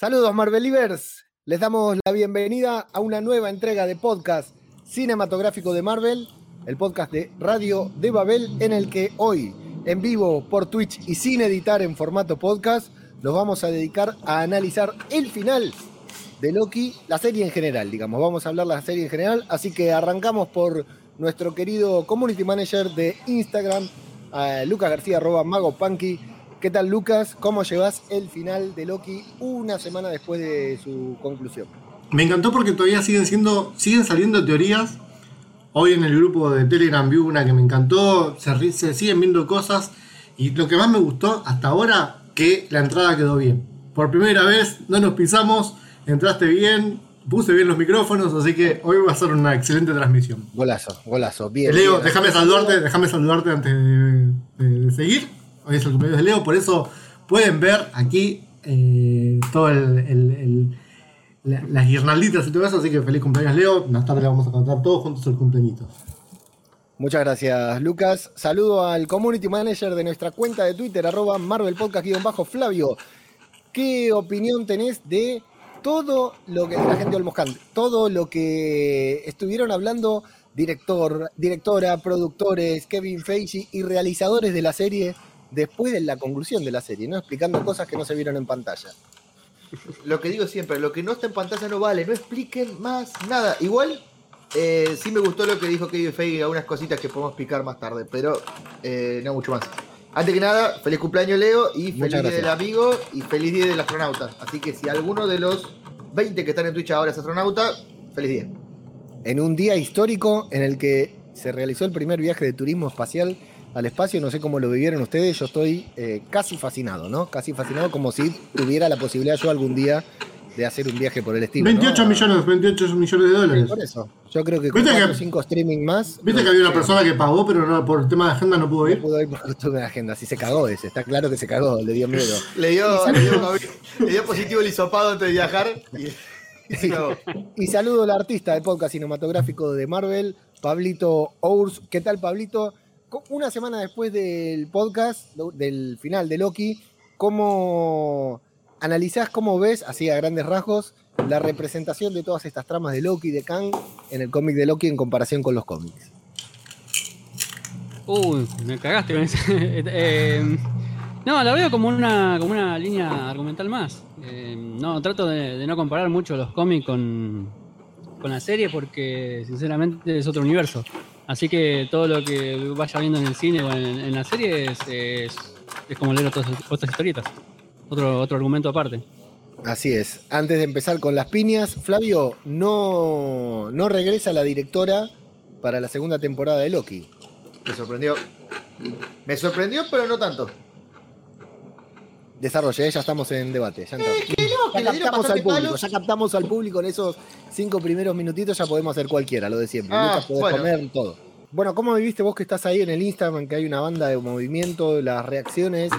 Saludos Marvelivers, les damos la bienvenida a una nueva entrega de podcast cinematográfico de Marvel, el podcast de Radio de Babel, en el que hoy, en vivo por Twitch y sin editar en formato podcast, nos vamos a dedicar a analizar el final de Loki, la serie en general, digamos, vamos a hablar de la serie en general, así que arrancamos por nuestro querido community manager de Instagram, Lucas García, arroba Mago ¿Qué tal, Lucas? ¿Cómo llevas el final de Loki una semana después de su conclusión? Me encantó porque todavía siguen siendo, siguen saliendo teorías. Hoy en el grupo de Telegram vi una que me encantó, se, se siguen viendo cosas. Y lo que más me gustó hasta ahora, que la entrada quedó bien. Por primera vez no nos pisamos, entraste bien, puse bien los micrófonos, así que hoy va a ser una excelente transmisión. Golazo, golazo, bien. Leo, déjame saludarte, déjame saludarte antes de seguir hoy es el cumpleaños de Leo, por eso pueden ver aquí eh, todo el, las guirnalditas y todo eso, así que feliz cumpleaños Leo, más tarde le vamos a contar todos juntos el cumpleañito. Muchas gracias, Lucas. Saludo al community manager de nuestra cuenta de Twitter, arroba Marvel bajo Flavio. ¿Qué opinión tenés de todo lo que la gente del todo lo que estuvieron hablando director, directora, productores, Kevin Feige y realizadores de la serie después de la conclusión de la serie, ¿no? Explicando cosas que no se vieron en pantalla. Lo que digo siempre, lo que no está en pantalla no vale, no expliquen más nada. Igual, eh, sí me gustó lo que dijo Kevin Feige, algunas cositas que podemos explicar más tarde, pero eh, no mucho más. Antes que nada, feliz cumpleaños Leo y feliz día del amigo y feliz día del astronauta. Así que si alguno de los 20 que están en Twitch ahora es astronauta, feliz día. En un día histórico en el que se realizó el primer viaje de turismo espacial al espacio. No sé cómo lo vivieron ustedes. Yo estoy eh, casi fascinado, ¿no? Casi fascinado, como si tuviera la posibilidad yo algún día de hacer un viaje por el estilo. 28 millones, 28 millones de dólares. por eso. Yo creo que con 4 o 5 streaming más. Viste que había una persona que pagó, pero no, por el tema de agenda no pudo ir. No pudo ir por el tema de agenda. Si se cagó ese, está claro que se cagó, le dio miedo. le, dio, le, dio, le dio positivo el hisopado antes de viajar. Y... y saludo al artista de podcast cinematográfico de Marvel, Pablito Ours. ¿Qué tal, Pablito? Una semana después del podcast, del final de Loki, ¿cómo analizás, cómo ves, así a grandes rasgos, la representación de todas estas tramas de Loki y de Kang en el cómic de Loki en comparación con los cómics? Uy, me cagaste con eso. Eh, no, la veo como una, como una línea argumental más. Eh, no, trato de, no comparar mucho los cómics con, con la serie porque sinceramente es otro universo. Así que todo lo que vaya viendo en el cine o en, la serie es, como leer otras, historietas. Otro, otro argumento aparte. Así es. Antes de empezar con las piñas, Flavio, no, no regresa la directora para la segunda temporada de Loki. Me sorprendió. Me sorprendió, pero no tanto. Desarrolle, ya estamos en debate. Ya, captamos al público, ya captamos al público en esos cinco primeros minutitos, ya podemos hacer cualquiera, lo de siempre. Ah, podés comer todo. Bueno, ¿cómo viviste vos que estás ahí en el Instagram, que hay una banda de movimiento, las reacciones,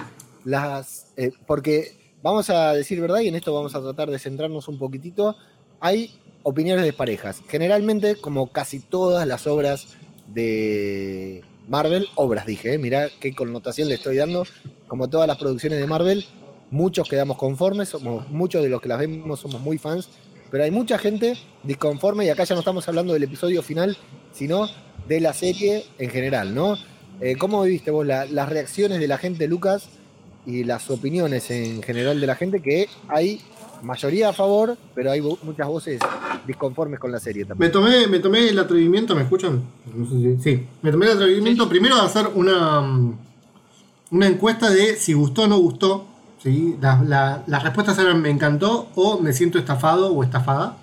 las. Eh, porque vamos a decir verdad, y en esto vamos a tratar de centrarnos un poquitito. Hay opiniones de parejas. Generalmente, como casi todas las obras de Marvel, obras dije, ¿eh? mirá qué connotación le estoy dando, como todas las producciones de Marvel, muchos quedamos conformes, somos, muchos de los que las vemos somos muy fans, pero hay mucha gente disconforme y acá ya no estamos hablando del episodio final, sino de la serie en general, ¿no? Eh, ¿Cómo viviste vos las reacciones de la gente, Lucas, y las opiniones en general de la gente? Que hay mayoría a favor, pero hay muchas voces disconformes con la serie también. Me tomé, me tomé el atrevimiento, ¿me escuchan? No sé si, sí, me tomé el atrevimiento primero de hacer una, una encuesta de si gustó o no gustó. ¿Sí? las respuestas eran me encantó o me siento estafado o estafada.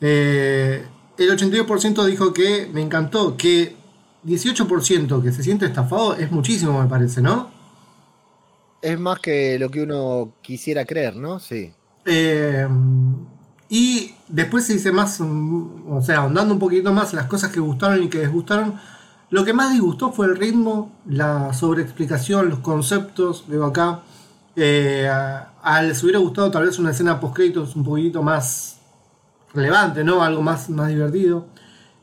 Eh, el 82% dijo que me encantó, que 18% que se siente estafado es muchísimo, me parece, ¿no? Es más que lo que uno quisiera creer, ¿no? Sí. Eh, y después se dice más, o sea, ahondando un poquito más las cosas que gustaron y que desgustaron. Lo que más disgustó fue el ritmo, la sobreexplicación, los conceptos. Veo acá. Eh, a, les hubiera gustado tal vez una escena post-créditos un poquito más relevante, ¿no? Algo más, más divertido.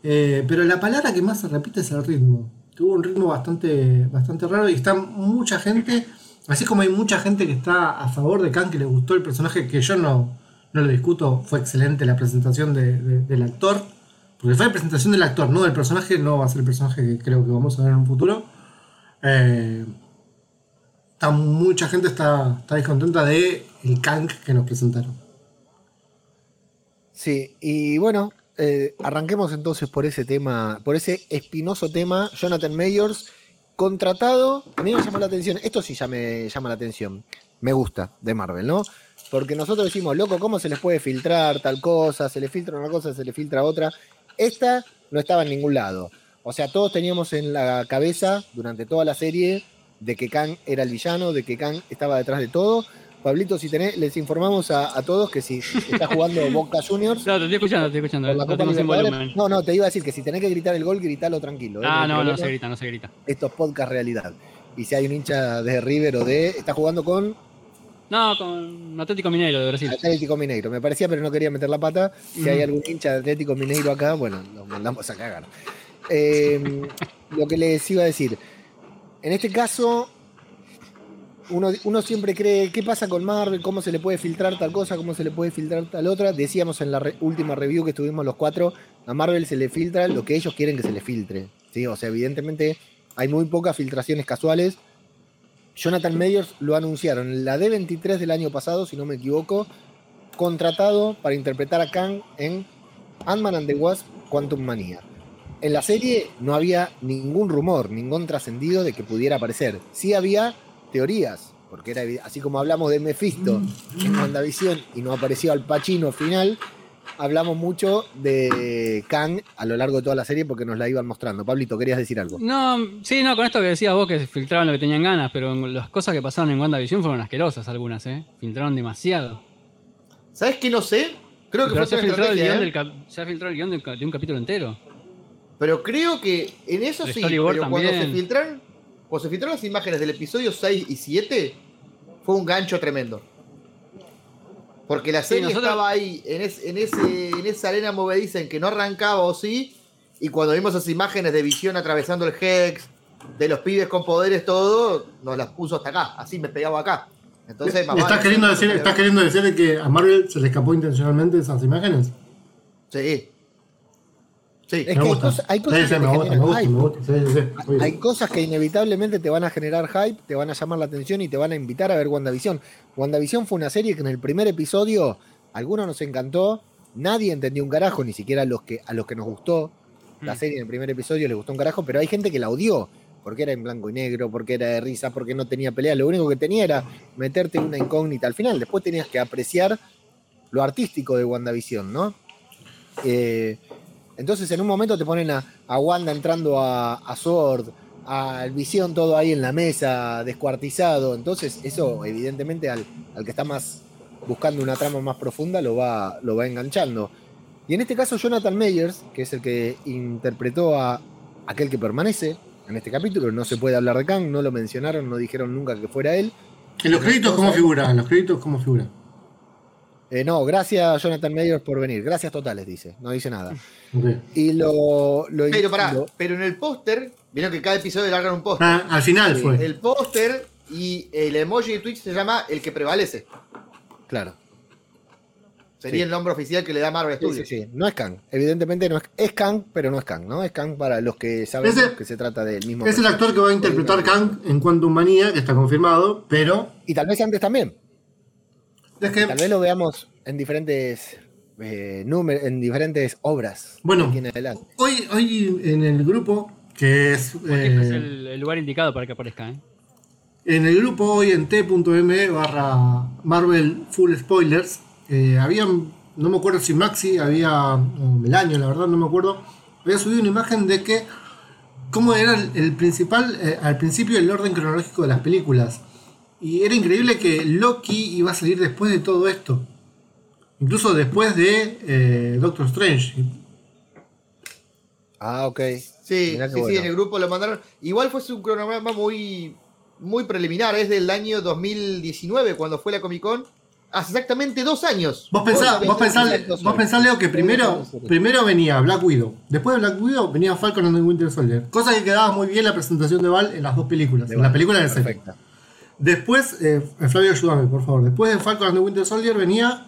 Eh, pero la palabra que más se repite es el ritmo. Tuvo un ritmo bastante, bastante raro y está mucha gente Así como hay mucha gente que está a favor de Kang, que le gustó el personaje, que yo no, no lo discuto, fue excelente la presentación del actor. Porque fue la presentación del actor, no del personaje, no va a ser el personaje que creo que vamos a ver en un futuro. Eh, mucha gente está, está descontenta de el Kang que nos presentaron. Sí, y bueno, eh, arranquemos entonces por ese tema, por ese espinoso tema, Jonathan Mayors, contratado, a mí me llama la atención, esto sí ya me llama la atención, me gusta de Marvel, ¿no? Porque nosotros decimos, loco, ¿cómo se les puede filtrar tal cosa? Se le filtra una cosa, se le filtra otra. Esta no estaba en ningún lado. O sea, todos teníamos en la cabeza durante toda la serie de que Kang era el villano, de que Kang estaba detrás de todo. Pablito, si tenés, les informamos a, todos que si está jugando Boca Juniors. No, te estoy escuchando, te estoy escuchando. no, no, te iba a decir que si tenés que gritar el gol, gritalo tranquilo. ¿eh? Ah, no, no, se grita, no se grita. Esto es podcast realidad. Y si hay un hincha de River o de. Está jugando con. No, con Atlético Mineiro de Brasil. Atlético Mineiro, me parecía, pero no quería meter la pata. Si hay algún hincha de Atlético Mineiro acá, bueno, nos mandamos a cagar. Eh, lo que les iba a decir. En este caso, uno, siempre cree, ¿qué pasa con Marvel? ¿Cómo se le puede filtrar tal cosa? ¿Cómo se le puede filtrar tal otra? Decíamos en la última review que estuvimos los cuatro, a Marvel se le filtra lo que ellos quieren que se le filtre. ¿sí? O sea, evidentemente hay muy pocas filtraciones casuales. Jonathan Mayers lo anunciaron en la D23 del año pasado, si no me equivoco, contratado para interpretar a Kang en Ant-Man and the Wasp Quantum Mania. En la serie no había ningún rumor, ningún trascendido de que pudiera aparecer. Sí había teorías, porque era así como hablamos de Mephisto en WandaVision y no apareció al Pacino final, hablamos mucho de Kang a lo largo de toda la serie porque nos la iban mostrando. Pablito, ¿querías decir algo? No, sí, no, con esto que decías vos que filtraban lo que tenían ganas, pero las cosas que pasaron en WandaVision fueron asquerosas algunas, ¿eh? Filtraron demasiado. ¿Sabes qué no sé? Creo que se, ha filtrado el guion ¿eh? se ha filtrado el guion de, un capítulo entero. Pero creo que en eso sí, pero cuando se filtraron cuando se filtraron las imágenes del episodio 6 y 7, fue un gancho tremendo. Porque la serie estaba ahí, en, ese, en esa arena movediza en que no arrancaba o sí, y cuando vimos esas imágenes de visión atravesando el Hex, de los pibes con poderes, todo, nos las puso hasta acá, así me pegaba acá. Entonces, ¿Estás, queriendo decir, ¿Estás queriendo decir que a Marvel se le escapó intencionalmente esas imágenes? Sí. Sí, hay cosas, hay cosas que inevitablemente te van a generar hype, te van a llamar la atención y te van a invitar a ver WandaVision. WandaVision fue una serie que en el primer episodio a algunos nos encantó, nadie entendió un carajo, ni siquiera a los que, a los que nos gustó la mm. serie en el primer episodio les gustó un carajo, pero hay gente que la odió porque era en blanco y negro, porque era de risa, porque no tenía pelea. Lo único que tenía era meterte una incógnita al final. Después tenías que apreciar lo artístico de WandaVision, ¿no? Eh, entonces en un momento te ponen a, Wanda entrando a, a Sword, al Visión todo ahí en la mesa, descuartizado. Entonces eso evidentemente al, que está más buscando una trama más profunda lo va, lo va enganchando. Y en este caso Jonathan Meyers, que es el que interpretó a aquel que permanece en este capítulo, no se puede hablar de Kang, no lo mencionaron, no dijeron nunca que fuera él. ¿En los créditos cómo figura? ¿En los créditos cómo figura? Eh, no, gracias Jonathan Meyers por venir. Gracias totales, dice. No dice nada. Y lo, pero pará, pero en el póster, vieron que cada episodio largan un póster. Ah, al final fue. El póster y el emoji de Twitch se llama El que prevalece. Claro. Sería el nombre oficial que le da Marvel Studios. Sí, sí, No es Kang. Evidentemente no es, es Kang, pero no es Kang, ¿no? Es Kang para los que saben que se trata del mismo. Es el actor que va a interpretar Kang en Quantum Manía, que está confirmado, pero. Y tal vez antes también. Tal vez lo veamos en diferentes eh, en diferentes obras. Bueno, hoy, hoy en el grupo, que es. Eh, es el, lugar indicado para que aparezca, ¿eh? En el grupo hoy en t.m barra Marvel Full Spoilers, eh, habían, no me acuerdo si Maxi, había, el año la verdad, no me acuerdo, había subido una imagen de que cómo era el, principal, al principio el orden cronológico de las películas. Y era increíble que Loki iba a salir después de todo esto. Incluso después de eh, Doctor Strange. Ah, ok. Sí, sí, sí, en el grupo lo mandaron. Igual fue un cronograma muy, muy preliminar. Es del año 2019, cuando fue la Comic Con. Hace exactamente dos años. Vos pensás, vos pensás, Leo, que primero, primero venía Black Widow. Después de Black Widow venía Falcon and the Winter Soldier. Cosa que quedaba muy bien la presentación de Val en las dos películas. en la película de Perfecta. Después, eh, Flavio, ayúdame, por favor. Después de Falcon and the Winter Soldier venía.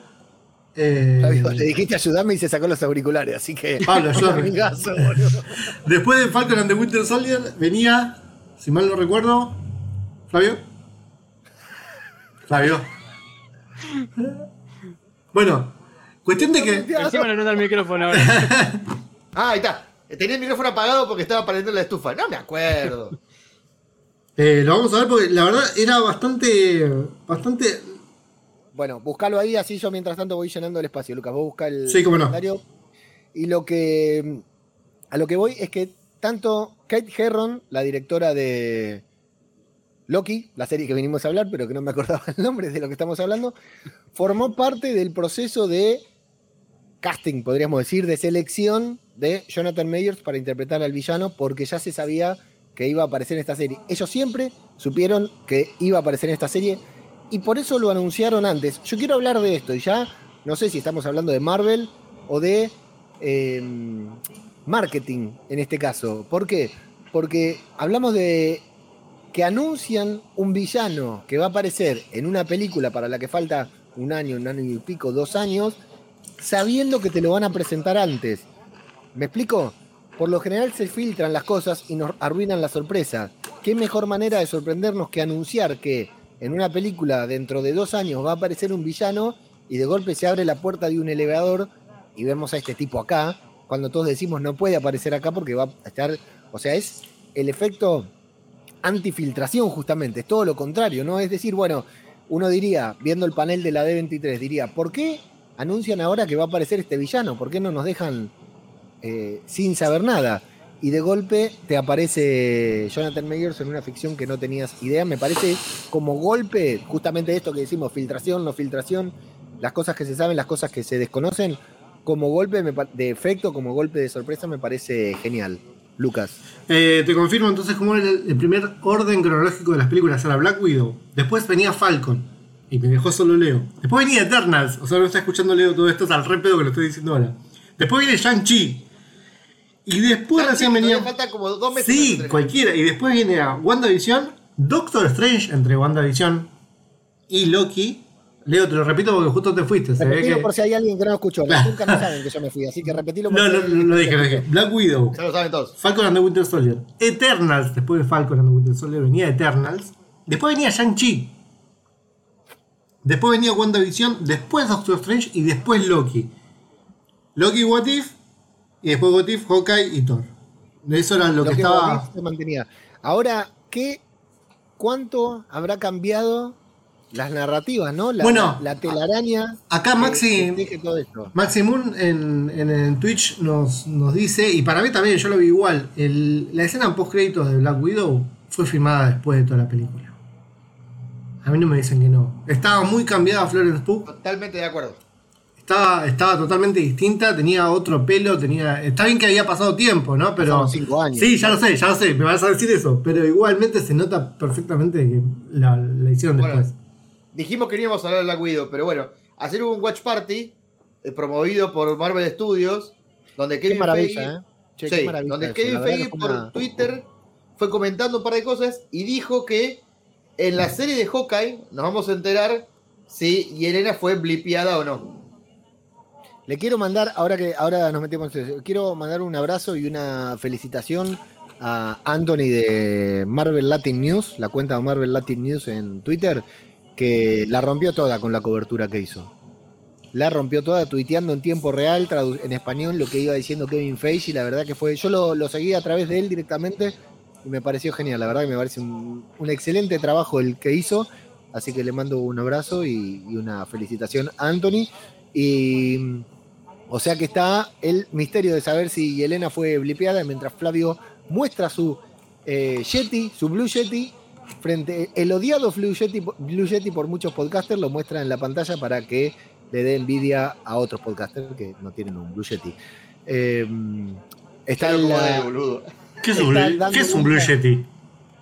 Eh, Flavio, le dijiste ayudarme y se sacó los auriculares, así que. Pablo, ayúdame. Después de Falcon and the Winter Soldier venía, si mal no recuerdo, Flavio. Flavio. Bueno, cuestión de que. Encima no nota el micrófono ahora. ah, ahí está. Tenía el micrófono apagado porque estaba prendiendo la estufa. No me acuerdo. Eh, lo vamos a ver porque la verdad era bastante. bastante. Bueno, búscalo ahí, así yo mientras tanto voy llenando el espacio. Lucas, vos busca el sí, cómo no. Y lo que. A lo que voy es que tanto Kate Herron, la directora de Loki, la serie que venimos a hablar, pero que no me acordaba el nombre de lo que estamos hablando, formó parte del proceso de casting, podríamos decir, de selección de Jonathan Mayers para interpretar al villano, porque ya se sabía que iba a aparecer en esta serie. Ellos siempre supieron que iba a aparecer en esta serie y por eso lo anunciaron antes. Yo quiero hablar de esto y ya no sé si estamos hablando de Marvel o de em, marketing en este caso. ¿Por qué? Porque hablamos de que anuncian un villano que va a aparecer en una película para la que falta un año, un año y pico, dos años, sabiendo que te lo van a presentar antes. ¿Me explico? Por lo general se filtran las cosas y nos arruinan la sorpresa. ¿Qué mejor manera de sorprendernos que anunciar que en una película dentro de dos años va a aparecer un villano y de golpe se abre la puerta de un elevador y vemos a este tipo acá, cuando todos decimos no puede aparecer acá porque va a estar, o sea, es el efecto antifiltración justamente, es todo lo contrario, ¿no? Es decir, bueno, uno diría, viendo el panel de la D23, diría, ¿por qué anuncian ahora que va a aparecer este villano? ¿Por qué no nos dejan eh, sin saber nada? Y de golpe te aparece Jonathan Mayers en una ficción que no tenías idea. Me parece como golpe, justamente esto que decimos, filtración, no filtración, las cosas que se saben, las cosas que se desconocen, como golpe de efecto, como golpe de sorpresa, me parece genial. Lucas. Eh, te confirmo entonces cómo el, primer orden cronológico de las películas. Era Black Widow. Después venía Falcon. Y me dejó solo Leo. Después venía Eternals. O sea, no está escuchando Leo todo esto, es al re pedo que lo estoy diciendo ahora. Después viene Shang-Chi. Y después recién venía. Falta como dos meses sí, cualquiera. Y después viene a WandaVision, Doctor Strange entre WandaVision y Loki. Leo, te lo repito porque justo te fuiste. Se ve que... por si hay alguien que no escuchó. Nunca no saben que yo me fui, así que repetilo. No, no, no, lo dije, lo dije. Black Widow. Ya lo saben todos. Falcon and the Winter Soldier. Eternals. Después de Falcon and the Winter Soldier venía Eternals. Después venía Shang-Chi. Después venía WandaVision. Después Doctor Strange. Y después Loki. Loki What If. Y después What If, Hawkeye y Thor. Eso era lo, que, estaba. Se mantenía. Ahora, ¿qué, ¿cuánto habrá cambiado las narrativas, ¿no? La, bueno, la, telaraña. Acá Maxi, Maxi Moon en, en, Twitch nos, nos, dice, y para mí también, yo lo vi igual, la escena post créditos de Black Widow fue filmada después de toda la película. A mí no me dicen que no. Estaba muy cambiada Florence Pugh. Totalmente de acuerdo. Estaba, estaba totalmente distinta, tenía otro pelo, tenía. Está bien que había pasado tiempo, ¿no? Pero. cinco años. Sí, ya lo sé, ya lo sé, me vas a decir eso. Pero igualmente se nota perfectamente que la, la hicieron después dijimos que no íbamos a hablar de Black Widow, pero bueno, hacer un watch party eh, promovido por Marvel Studios, donde Kevin Feige, ¿eh? donde Kevin Feige por Twitter fue comentando un par de cosas y dijo que en la serie de Hawkeye nos vamos a enterar si Yelena fue blipeada o no. Le quiero mandar, ahora que ahora nos metemos en eso, quiero mandar un abrazo y una felicitación a Anthony de Marvel Latin News, la cuenta de Marvel Latin News en Twitter, que la rompió toda con la cobertura que hizo. La rompió toda tuiteando en tiempo real, en español, lo que iba diciendo Kevin Feige, y la verdad que fue. Yo lo, seguí a través de él directamente y me pareció genial. La verdad que me parece un, excelente trabajo el que hizo. Así que le mando un abrazo y, una felicitación a Anthony. Y. O sea que está el misterio de saber si Elena fue blipeada mientras Flavio muestra su eh, Yeti, su Blue Yeti, frente el odiado Blue Yeti, por muchos podcasters lo muestra en la pantalla para que le dé envidia a otros podcasters que no tienen un Blue Yeti. Eh, está ¿Qué, es un, Blue Yeti?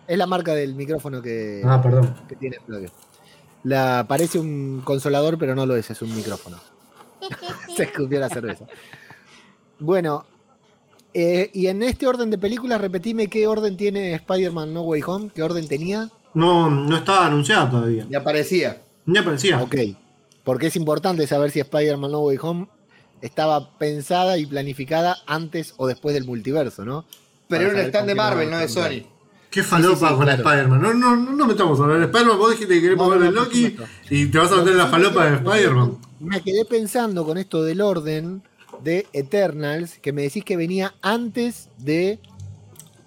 Es la marca del micrófono que, ah, perdón. que tiene Flavio. La, parece un consolador, pero no lo es, es un micrófono. Se escupió la cerveza. Bueno, eh, y en este orden de películas, repetime qué orden tiene Spider-Man No Way Home, qué orden tenía. No, no estaba anunciada todavía. Ni aparecía. Ni aparecía. Ok. Porque es importante saber si Spider-Man No Way Home estaba pensada y planificada antes o después del multiverso, ¿no? Pero era un stand de Marvel, no de Sony. Qué falopa con Spider-Man. No, no, no, no metamos a ver Spider-Man. Vos dijiste que queremos ver el Loki y te vas a meter en la falopa de Spider-Man. Me quedé pensando con esto del orden de Eternals, que me decís que venía antes de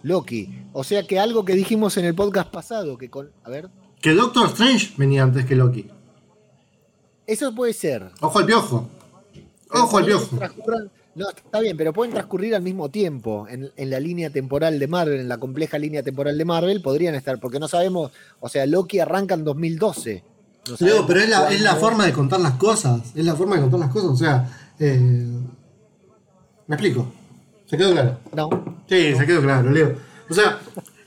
Loki. O sea que algo que dijimos en el podcast pasado, que con. A ver. Que Doctor Strange venía antes que Loki. Eso puede ser. Ojo al piojo. Ojo al piojo. No, está bien, pero pueden transcurrir al mismo tiempo en, la línea temporal de Marvel, en la compleja línea temporal de Marvel, podrían estar, porque no sabemos, o sea, Loki arranca en 2012. No pero es la, forma de contar las cosas, es la forma de contar las cosas, o sea, eh, ¿me explico? ¿Se quedó claro? No. Sí, se quedó claro, Leo. O sea,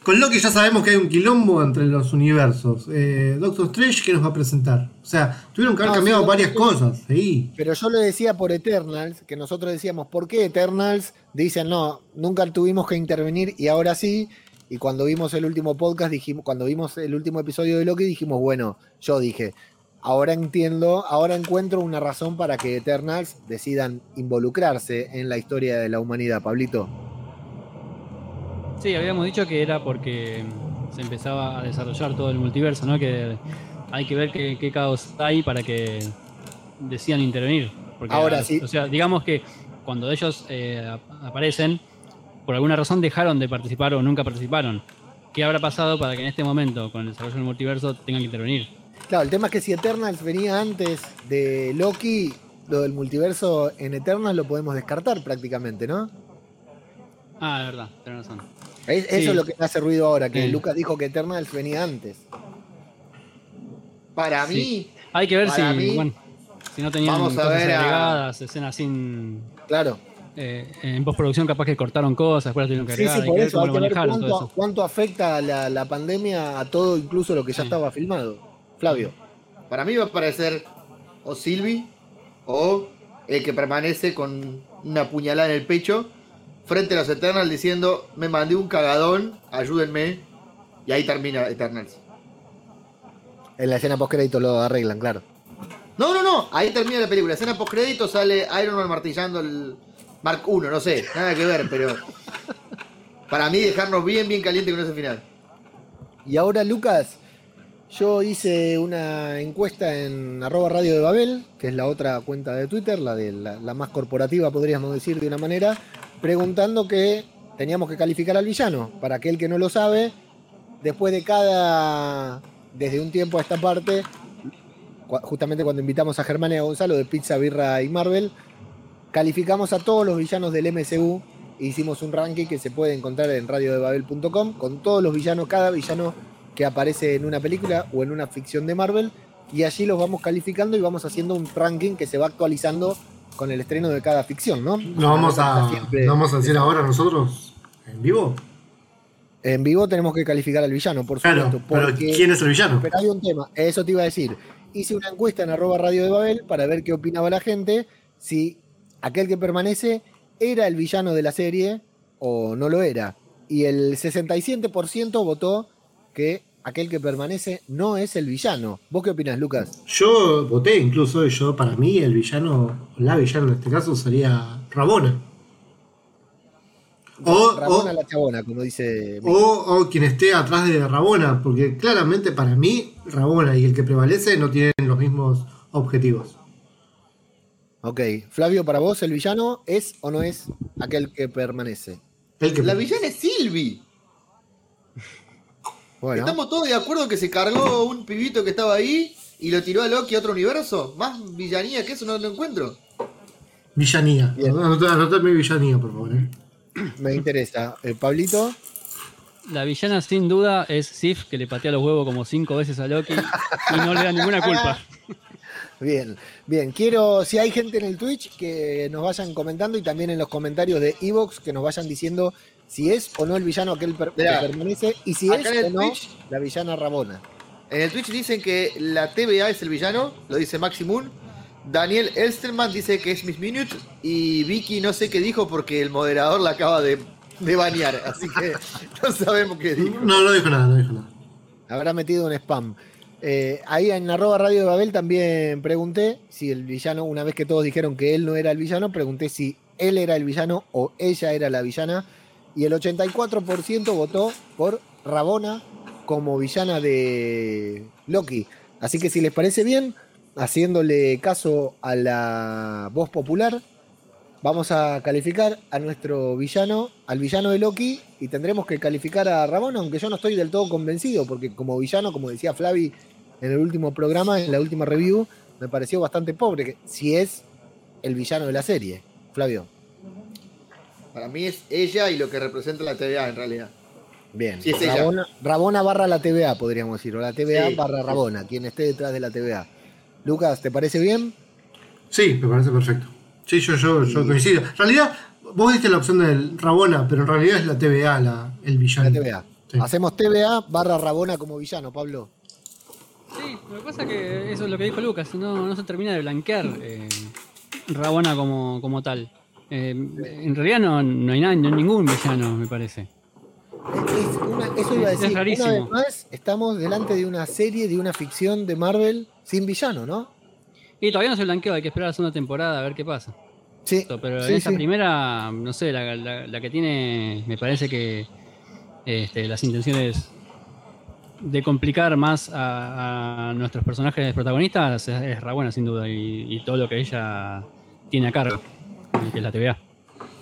con Loki ya sabemos que hay un quilombo entre los universos. Eh, Doctor Strange, ¿qué nos va a presentar? O sea, tuvieron que haber cambiado varias cosas. Sí. Pero yo lo decía por Eternals, que nosotros decíamos, ¿por qué Eternals? Dicen, no, nunca tuvimos que intervenir y ahora sí. Y cuando vimos el último podcast, dijimos, cuando vimos el último episodio de Loki, dijimos, bueno, yo dije, ahora entiendo, ahora encuentro una razón para que Eternals decidan involucrarse en la historia de la humanidad, Pablito. Sí, habíamos dicho que era porque se empezaba a desarrollar todo el multiverso, ¿no? Que hay que ver qué, caos hay para que decidan intervenir. Ahora sí. O sea, digamos que cuando ellos eh, aparecen, por alguna razón dejaron de participar o nunca participaron. ¿Qué habrá pasado para que en este momento, con el desarrollo del multiverso, tengan que intervenir? Claro, el tema es que si Eternals venía antes de Loki, lo del multiverso en Eternals lo podemos descartar prácticamente, ¿no? Ah, de verdad, tenés razón. eso es lo que me hace ruido ahora, que Lucas dijo que Eternals venía antes. Para mí. Hay que ver si, si no tenían vamos cosas agregadas, escenas sin. Claro. Eh, en postproducción capaz que cortaron cosas, después tuvieron que agregar. Sí, sí, por eso hay que ver cuánto, cuánto, afecta la, la, pandemia a todo, incluso lo que ya estaba filmado. Flavio. Para mí va a parecer o Silvi o el que permanece con una puñalada en el pecho frente a los Eternals diciendo, me mandé un cagadón, ayúdenme. Y ahí termina Eternals. En la escena post-crédito lo arreglan, claro. No, no, no, ahí termina la película. Escena post-crédito sale Iron Man martillando el Mark 1, no sé, nada que ver, pero para mí dejarnos bien, bien caliente con ese final. Y ahora, Lucas, yo hice una encuesta en arroba radio de Babel, que es la otra cuenta de Twitter, la de la más corporativa, podríamos decir de una manera, preguntando que teníamos que calificar al villano. Para aquel que no lo sabe, después de cada, desde un tiempo a esta parte, justamente cuando invitamos a Germán y a Gonzalo de Pizza, Birra y Marvel, calificamos a todos los villanos del MCU. Hicimos un ranking que se puede encontrar en radiodebabel.com con todos los villanos, cada villano que aparece en una película o en una ficción de Marvel. Y allí los vamos calificando y vamos haciendo un ranking que se va actualizando con el estreno de cada ficción, ¿no? ¿No vamos a, vamos a decir ahora nosotros en vivo? En vivo tenemos que calificar al villano, por supuesto. pero ¿quién es el villano? Pero hay un tema, eso te iba a decir. Hice una encuesta en arroba radio de Babel para ver qué opinaba la gente, si aquel que permanece era el villano de la serie o no lo era. Y el 67% votó que aquel que permanece no es el villano. ¿Vos qué opinas, Lucas? Yo voté incluso, yo para mí el villano, la villana en este caso sería Rabona. O, Rabona la chabona, como dice. O, quien esté atrás de Rabona, porque claramente para mí Rabona y el que prevalece no tienen los mismos objetivos. Ok, Flavio, para vos el villano es o no es aquel que permanece. la villana es Silvi. ¿Estamos todos de acuerdo que se cargó un pibito que estaba ahí y lo tiró a Loki a otro universo? Más villanía que eso no lo encuentro. Villanía. Anotame villanía, por favor. Eh. Me interesa. Eh, Pablito. La villana sin duda es Sif, que le patea los huevos como cinco veces a Loki y no le da ninguna culpa. Bien, bien. Quiero, si hay gente en el Twitch, que nos vayan comentando y también en los comentarios de Evox, que nos vayan diciendo si es o no el villano aquel que permanece y si es o no la villana Rabona. En el Twitch dicen que la TVA es el villano, lo dice Maximum. Daniel Elsterman dice que es Miss Minute y Vicky no sé qué dijo porque el moderador la acaba de, bañar, así que no sabemos qué dijo. No, no dijo nada, no dijo nada. Habrá metido un spam. Eh, ahí en arroba Radio de Babel también pregunté si el villano, una vez que todos dijeron que él no era el villano, pregunté si él era el villano o ella era la villana. Y el 84% votó por Rabona como villana de Loki. Así que si les parece bien, haciéndole caso a la voz popular, vamos a calificar a nuestro villano, al villano de Loki, y tendremos que calificar a Rabona, aunque yo no estoy del todo convencido, porque como villano, como decía Flavi en el último programa, en la última review, me pareció bastante pobre, si es el villano de la serie. Flavio. Para mí es ella y lo que representa la TVA en realidad. Bien, Rabona, barra la TVA, podríamos decir, o la TVA barra Rabona, quien esté detrás de la TVA. Lucas, ¿te parece bien? Sí, me parece perfecto. Sí, yo, yo, coincido. En realidad, vos diste la opción del Rabona, pero en realidad es la TVA la, el villano. La TVA. Hacemos TVA barra Rabona como villano, Pablo. Sí, lo que pasa es que eso es lo que dijo Lucas, no, no se termina de blanquear eh, Rabona como, como tal. Eh, en realidad no, no hay nada, ningún villano, me parece. eso iba a decir. Es Una vez más, estamos delante de una serie, de una ficción de Marvel sin villano, ¿no? Y todavía no se blanqueó, hay que esperar la segunda temporada a ver qué pasa. Sí. Pero en esa primera, no sé, la, que tiene, me parece que este, las intenciones de complicar más a, nuestros personajes protagonistas es, es Rabuena, sin duda, y, todo lo que ella tiene a cargo, que es la TVA.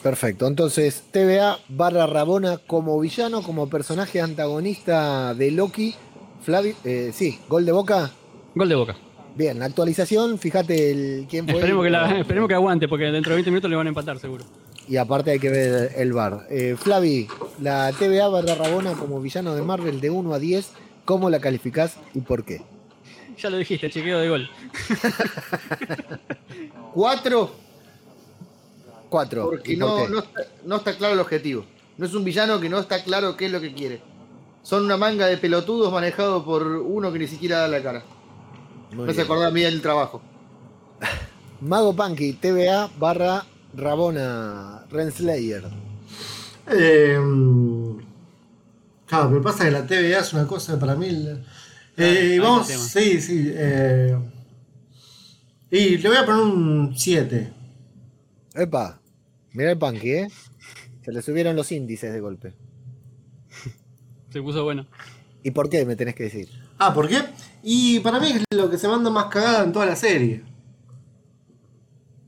Perfecto, entonces TVA barra Rabona como villano, como personaje antagonista de Loki. Flavio, eh, sí, gol de boca. Gol de boca. Bien, actualización, fíjate el, quién fue. Esperemos, que, esperemos que aguante, porque dentro de 20 minutos le van a empatar, seguro. Y aparte hay que ver el bar. Eh, Flavi, la TVA barra Rabona como villano de Marvel de 1 a 10, ¿cómo la calificás y por qué? Ya lo dijiste, chequeo de gol. ¿Cuatro? Cuatro. Porque no, no, está, no está claro el objetivo. No es un villano que no está claro qué es lo que quiere. Son una manga de pelotudos manejados por uno que ni siquiera da la cara no se acordaba bien el trabajo. Mago Punky, TVA barra Rabona Renslayer. Eh, claro, me pasa que la TVA es una cosa para mí. Eh, ah, vamos, sí, sí. Eh, y le voy a poner un 7. Epa, mira el Punky, ¿eh? Se le subieron los índices de golpe. Se puso bueno. ¿Y por qué me tenés que decir? Ah, ¿por qué? Y para mí es lo que se manda más cagada en toda la serie.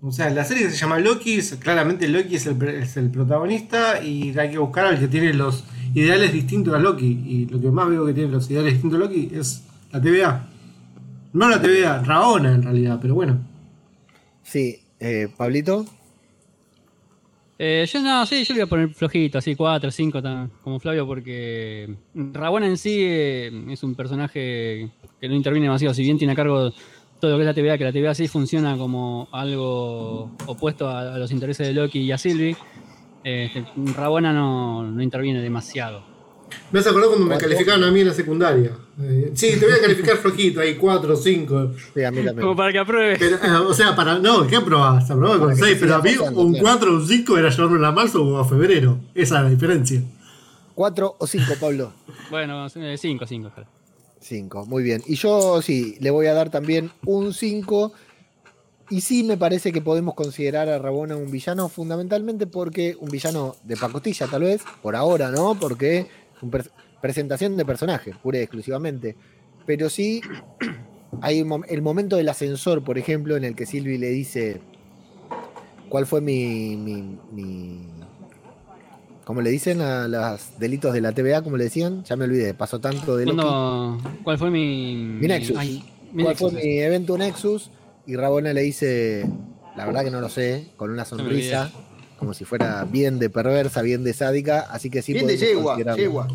O sea, la serie se llama Loki, claramente Loki es el, protagonista y hay que buscar al que tiene los ideales distintos a Loki. Y lo que más veo que tiene los ideales distintos a Loki es la TVA. No la TVA, Raona en realidad, pero bueno. Sí, eh, Pablito. Eh, yo no, sí, yo le voy a poner flojito, así 4, 5, como Flavio, porque Rabona en sí eh, es un personaje que no interviene demasiado, si bien tiene a cargo todo lo que es la TVA, que la TVA sí funciona como algo opuesto a, los intereses de Loki y a Sylvie, eh, Rabona no, no interviene demasiado. Me has acordado cuando me calificaron a mí en la secundaria. Eh, sí, te voy a calificar flojito, ahí 4 o 5. Sí, a mí también. Como para que apruebe. Eh, o sea, para. No, ¿qué aprobás? Aprobás con 6, pero a mí un 4 o un 5 era llevarme a marzo o a febrero. Esa es la diferencia. 4 o 5, Pablo. bueno, 5, 5. 5, muy bien. Y yo sí, le voy a dar también un 5. Y sí me parece que podemos considerar a Rabona un villano fundamentalmente porque un villano de pacotilla tal vez, por ahora, ¿no? Porque presentación de personaje, pura exclusivamente. Pero sí hay el momento del ascensor, por ejemplo, en el que Silvi le dice cuál fue mi, ¿Cómo le dicen a los delitos de la TVA? ¿Cómo le decían? Ya me olvidé, pasó tanto de ¿Cuál fue mi. Mi Nexus. ¿Cuál fue mi evento Nexus? Y Rabona le dice, la verdad que no lo sé, con una sonrisa como si fuera bien de perversa, bien de sádica, así que sí bien de yegua, yegua.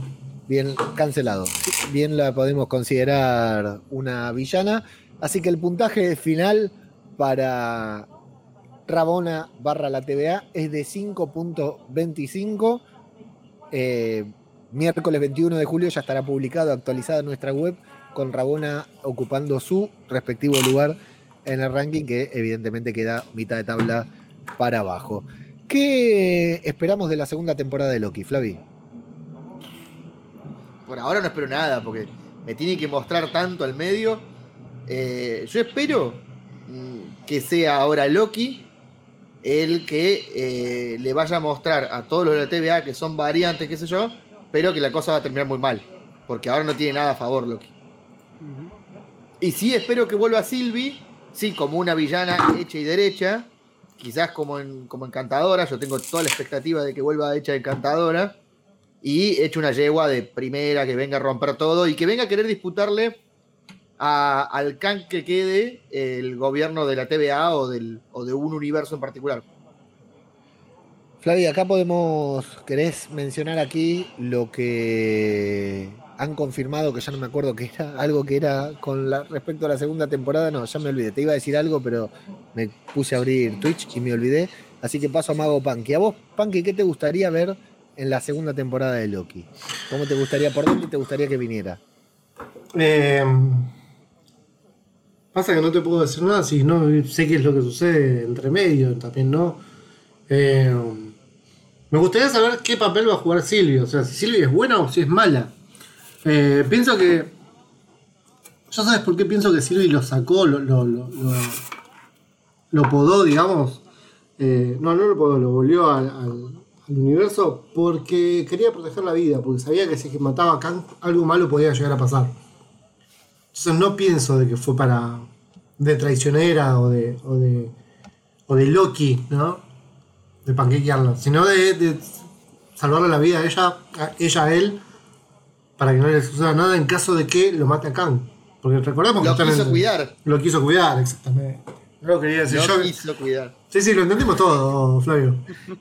Bien cancelado. Bien la podemos considerar una villana. Así que el puntaje final para Rabona barra la TVA es de 5.25. Eh, miércoles 21 de julio ya estará publicado, actualizada en nuestra web, con Rabona ocupando su respectivo lugar en el ranking, que evidentemente queda mitad de tabla para abajo. ¿Qué esperamos de la segunda temporada de Loki, Flavi? Por ahora no espero nada, porque me tiene que mostrar tanto al medio. Eh, yo espero mm, que sea ahora Loki el que eh, le vaya a mostrar a todos los de la TVA que son variantes, qué sé yo, pero que la cosa va a terminar muy mal. Porque ahora no tiene nada a favor Loki. Y sí espero que vuelva Sylvie, sí, como una villana hecha y derecha, quizás como, como encantadora, yo tengo toda la expectativa de que vuelva hecha encantadora, y hecho una yegua de primera que venga a romper todo y que venga a querer disputarle al can que quede el gobierno de la TVA o, del, o de un universo en particular. Flavia, acá podemos, ¿querés mencionar aquí lo que han confirmado, que ya no me acuerdo que era, algo que era con la, respecto a la segunda temporada? No, ya me olvidé, te iba a decir algo, pero me puse a abrir Twitch y me olvidé. Así que paso a Mago Punky. A vos, Punky, ¿qué te gustaría ver en la segunda temporada de Loki? ¿Cómo te gustaría, por dónde te gustaría que viniera? Eh, Pasa que no te puedo decir nada si no sé qué es lo que sucede entre medio también, ¿no? Eh, me gustaría saber qué papel va a jugar Silvio. O sea, si Silvio es buena o si es mala. Eh, pienso que. ¿Ya sabes por qué pienso que Silvio lo sacó, lo, lo, lo, podó, digamos? Eh, no, no lo podó, lo volvió al, al, universo porque quería proteger la vida, porque sabía que si mataba a Kang, algo malo podía llegar a pasar. Entonces no pienso de que fue para. de traicionera o de. o de. o de Loki, ¿no? De panquequearla. Sino de, de salvarle la vida a ella, a ella a él, para que no le suceda nada en caso de que lo mate a Kang. Porque recordamos que. Lo quiso cuidar. Lo quiso cuidar, exactamente. No lo quería decir lo quiso cuidar. Sí, sí, lo entendimos todo, Flavio.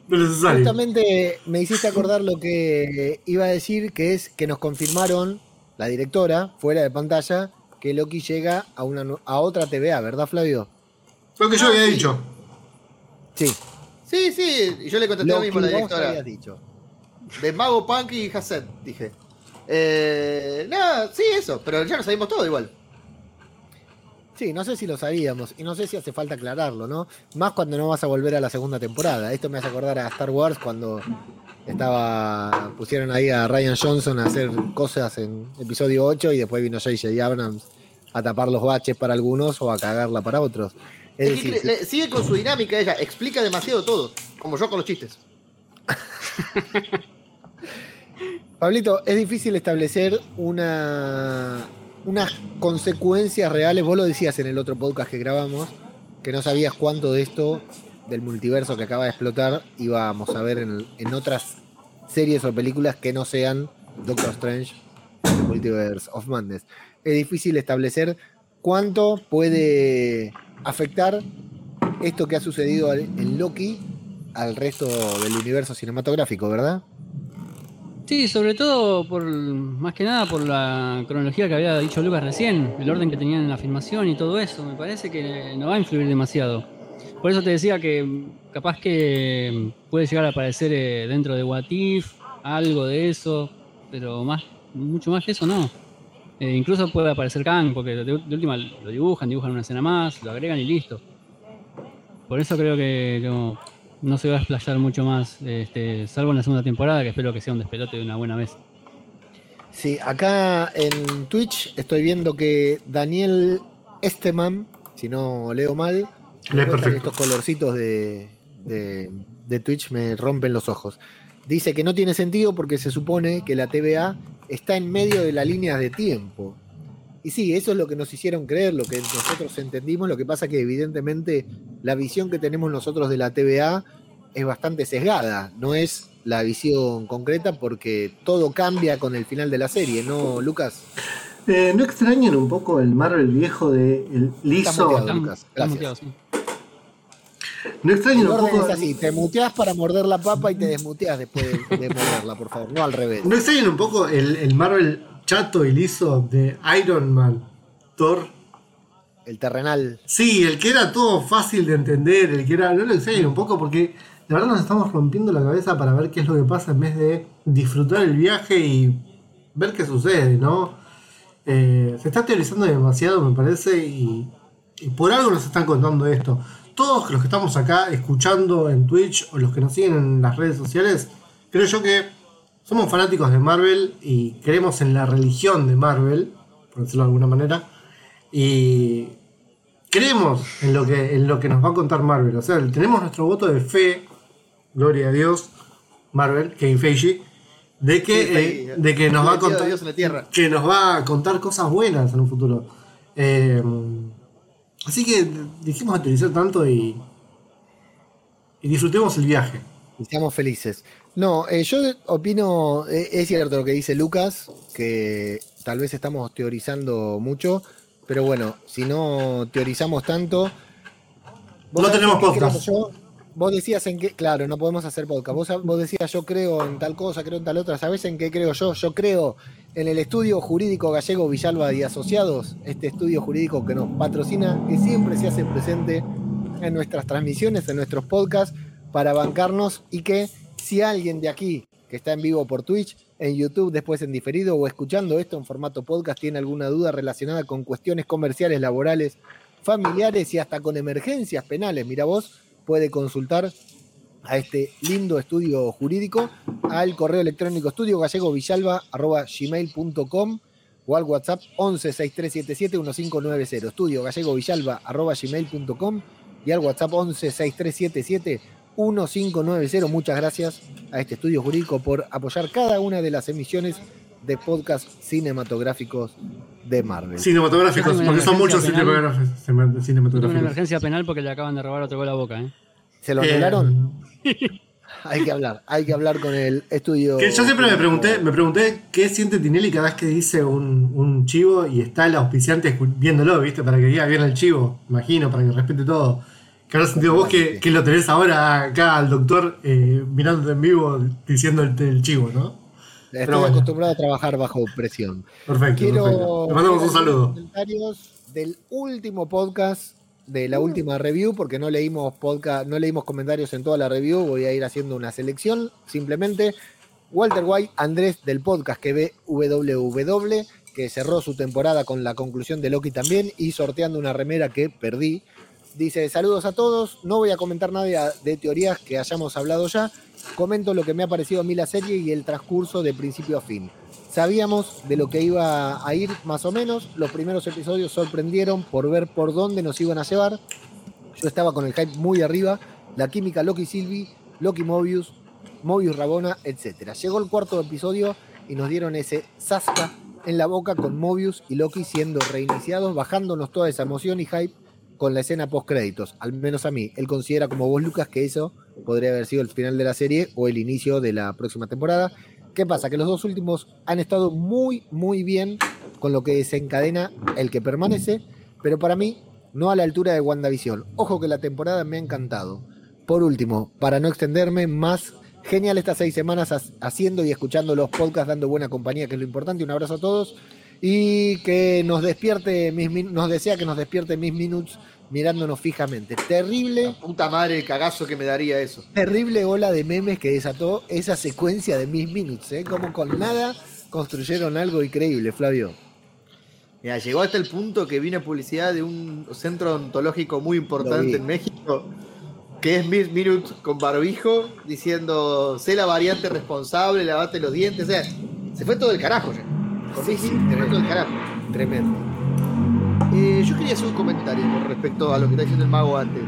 No es necesario. Justamente me hiciste acordar lo que iba a decir, que es que nos confirmaron la directora, fuera de pantalla, que Loki llega a, una, a otra TVA, ¿verdad, Flavio? Lo que yo había dicho. Sí. Sí, sí, y yo le contesté lo mismo a la directora. dicho. De Mago Punk y Hasset, dije. Eh, nada, sí, eso, pero ya lo sabemos todo igual. Sí, no sé si lo sabíamos y no sé si hace falta aclararlo, ¿no? Más cuando no vas a volver a la segunda temporada. Esto me hace acordar a Star Wars cuando estaba pusieron ahí a Ryan Johnson a hacer cosas en episodio 8 y después vino J.J. Abrams a tapar los baches para algunos o a cagarla para otros. sigue con su dinámica ella, explica demasiado todo, como yo con los chistes. Pablito, es difícil establecer una unas consecuencias reales. Vos lo decías en el otro podcast que grabamos, que no sabías cuánto de esto, del multiverso que acaba de explotar, íbamos a ver en, otras series o películas que no sean Doctor Strange, Multiverse of Madness. Es difícil establecer cuánto puede afectar esto que ha sucedido en Loki al resto del universo cinematográfico, ¿verdad? Sí, sobre todo por más que nada por la cronología que había dicho Lucas recién, el orden que tenían en la filmación y todo eso. Me parece que no va a influir demasiado. Por eso te decía que capaz que puede llegar a aparecer eh, dentro de What If, algo de eso, pero más, mucho más que eso no. Eh, incluso puede aparecer Kang, porque de, última lo dibujan, dibujan una escena más, lo agregan y listo. Por eso creo que no se va a explayar mucho más, este, salvo en la segunda temporada, que espero que sea un despelote de una buena vez. Sí, acá en Twitch estoy viendo que Daniel Esteman, si no leo mal, estos colorcitos de, de, Twitch me rompen los ojos. Dice que no tiene sentido porque se supone que la TVA está en medio de la línea de tiempo. Y sí, eso es lo que nos hicieron creer, lo que nosotros entendimos. Lo que pasa que evidentemente la visión que tenemos nosotros de la TVA es bastante sesgada, no es la visión concreta porque todo cambia con el final de la serie, ¿no, Lucas? Eh, ¿No extrañan un poco el Marvel viejo de el liso? Lucas. Gracias. No extrañan un poco. Es así, te muteas para morder la papa y te desmuteas después de, morderla, por favor, no al revés. ¿No extrañan un poco el, el Marvel chato y liso de Iron Man, Thor? El terrenal. Sí, el que era todo fácil de entender, el que era. No lo extrañan un poco porque la verdad nos estamos rompiendo la cabeza para ver qué es lo que pasa en vez de disfrutar el viaje y ver qué sucede, ¿no? Eh, se está teorizando demasiado, me parece, y, y, por algo nos están contando esto. Todos los que estamos acá escuchando en Twitch o los que nos siguen en las redes sociales, creo yo que somos fanáticos de Marvel y creemos en la religión de Marvel, por decirlo de alguna manera. Y creemos en lo que, en lo que nos va a contar Marvel. O sea, tenemos nuestro voto de fe, gloria a Dios, Marvel, Kevin Feige, de que, eh, de que nos va a contar que nos va a contar cosas buenas en un futuro. Eh, así que dijimos utilizar tanto y, y disfrutemos el viaje. Y seamos felices. No, eh, yo opino, es cierto lo que dice Lucas, que tal vez estamos teorizando mucho, pero bueno, si no teorizamos tanto... No tenemos podcast. Vos decías en qué, claro, no podemos hacer podcast. Vos, vos, decías yo creo en tal cosa, creo en tal otra. ¿Sabés en qué creo yo? Yo creo en el estudio jurídico gallego Villalba y Asociados, este estudio jurídico que nos patrocina, que siempre se hace presente en nuestras transmisiones, en nuestros podcasts, para bancarnos y que si alguien de aquí que está en vivo por Twitch, en YouTube, después en diferido o escuchando esto en formato podcast, tiene alguna duda relacionada con cuestiones comerciales, laborales, familiares y hasta con emergencias penales, mira vos, puede consultar a este lindo estudio jurídico al correo electrónico estudio gallego gmail.com o al WhatsApp 11 6377 1590 estudio gallego gmail.com y al WhatsApp 11 6377 1590 muchas gracias a este estudio jurídico por apoyar cada una de las emisiones de podcast cinematográficos de Marvel. Cinematográficos, porque son muchos cinematográficos. una emergencia penal porque le acaban de robar otro gol a la boca. ¿eh? ¿Se lo anularon? hay que hablar, hay que hablar con el estudio. yo siempre me pregunté, me pregunté qué siente Tinelli cada vez que dice un, chivo y está el auspiciante viéndolo, ¿viste? Para que diga bien el chivo, imagino, para que respete todo. ¿Qué habrás sentido vos que, lo tenés ahora acá al doctor eh, mirándote en vivo diciendo el chivo, ¿no? Estoy acostumbrado a trabajar bajo presión. Perfecto. Quiero Le mandamos un saludo. Comentarios del último podcast, de la última review, porque no leímos podcast, no leímos comentarios en toda la review. Voy a ir haciendo una selección. Simplemente Walter White, Andrés del podcast que ve WWW, que cerró su temporada con la conclusión de Loki también y sorteando una remera que perdí. Dice, saludos a todos, no voy a comentar nada de teorías que hayamos hablado ya, comento lo que me ha parecido a mí la serie y el transcurso de principio a fin. Sabíamos de lo que iba a ir más o menos, los primeros episodios sorprendieron por ver por dónde nos iban a llevar. Yo estaba con el hype muy arriba, la química Loki Sylvie, Loki Mobius, Mobius Rabona, etc. Llegó el cuarto episodio y nos dieron ese sasca en la boca con Mobius y Loki siendo reiniciados, bajándonos toda esa emoción y hype con la escena post créditos, al menos a mí. Él considera como vos, Lucas, que eso podría haber sido el final de la serie o el inicio de la próxima temporada. ¿Qué pasa? Que los dos últimos han estado muy, muy bien con lo que desencadena el que permanece, pero para mí no a la altura de WandaVision. Ojo que la temporada me ha encantado. Por último, para no extenderme más, genial estas seis semanas haciendo y escuchando los podcasts, dando buena compañía, que es lo importante. Un abrazo a todos y que nos despierte, nos desea que nos despierte mis minutos mirándonos fijamente. Terrible. puta madre, el cagazo que me daría eso. Terrible ola de memes que desató esa secuencia de mis minutos, ¿eh? Como con nada construyeron algo increíble, Flavio. Mira, llegó hasta el punto que vino publicidad de un centro odontológico muy importante en México, que es Mis Minutes con barbijo, diciendo, sé la variante responsable, lavate los dientes, o sea, se fue todo el carajo ya. Sí, sí, tremendo. Tremendo. Eh, yo quería hacer un comentario con respecto a lo que está diciendo el mago antes,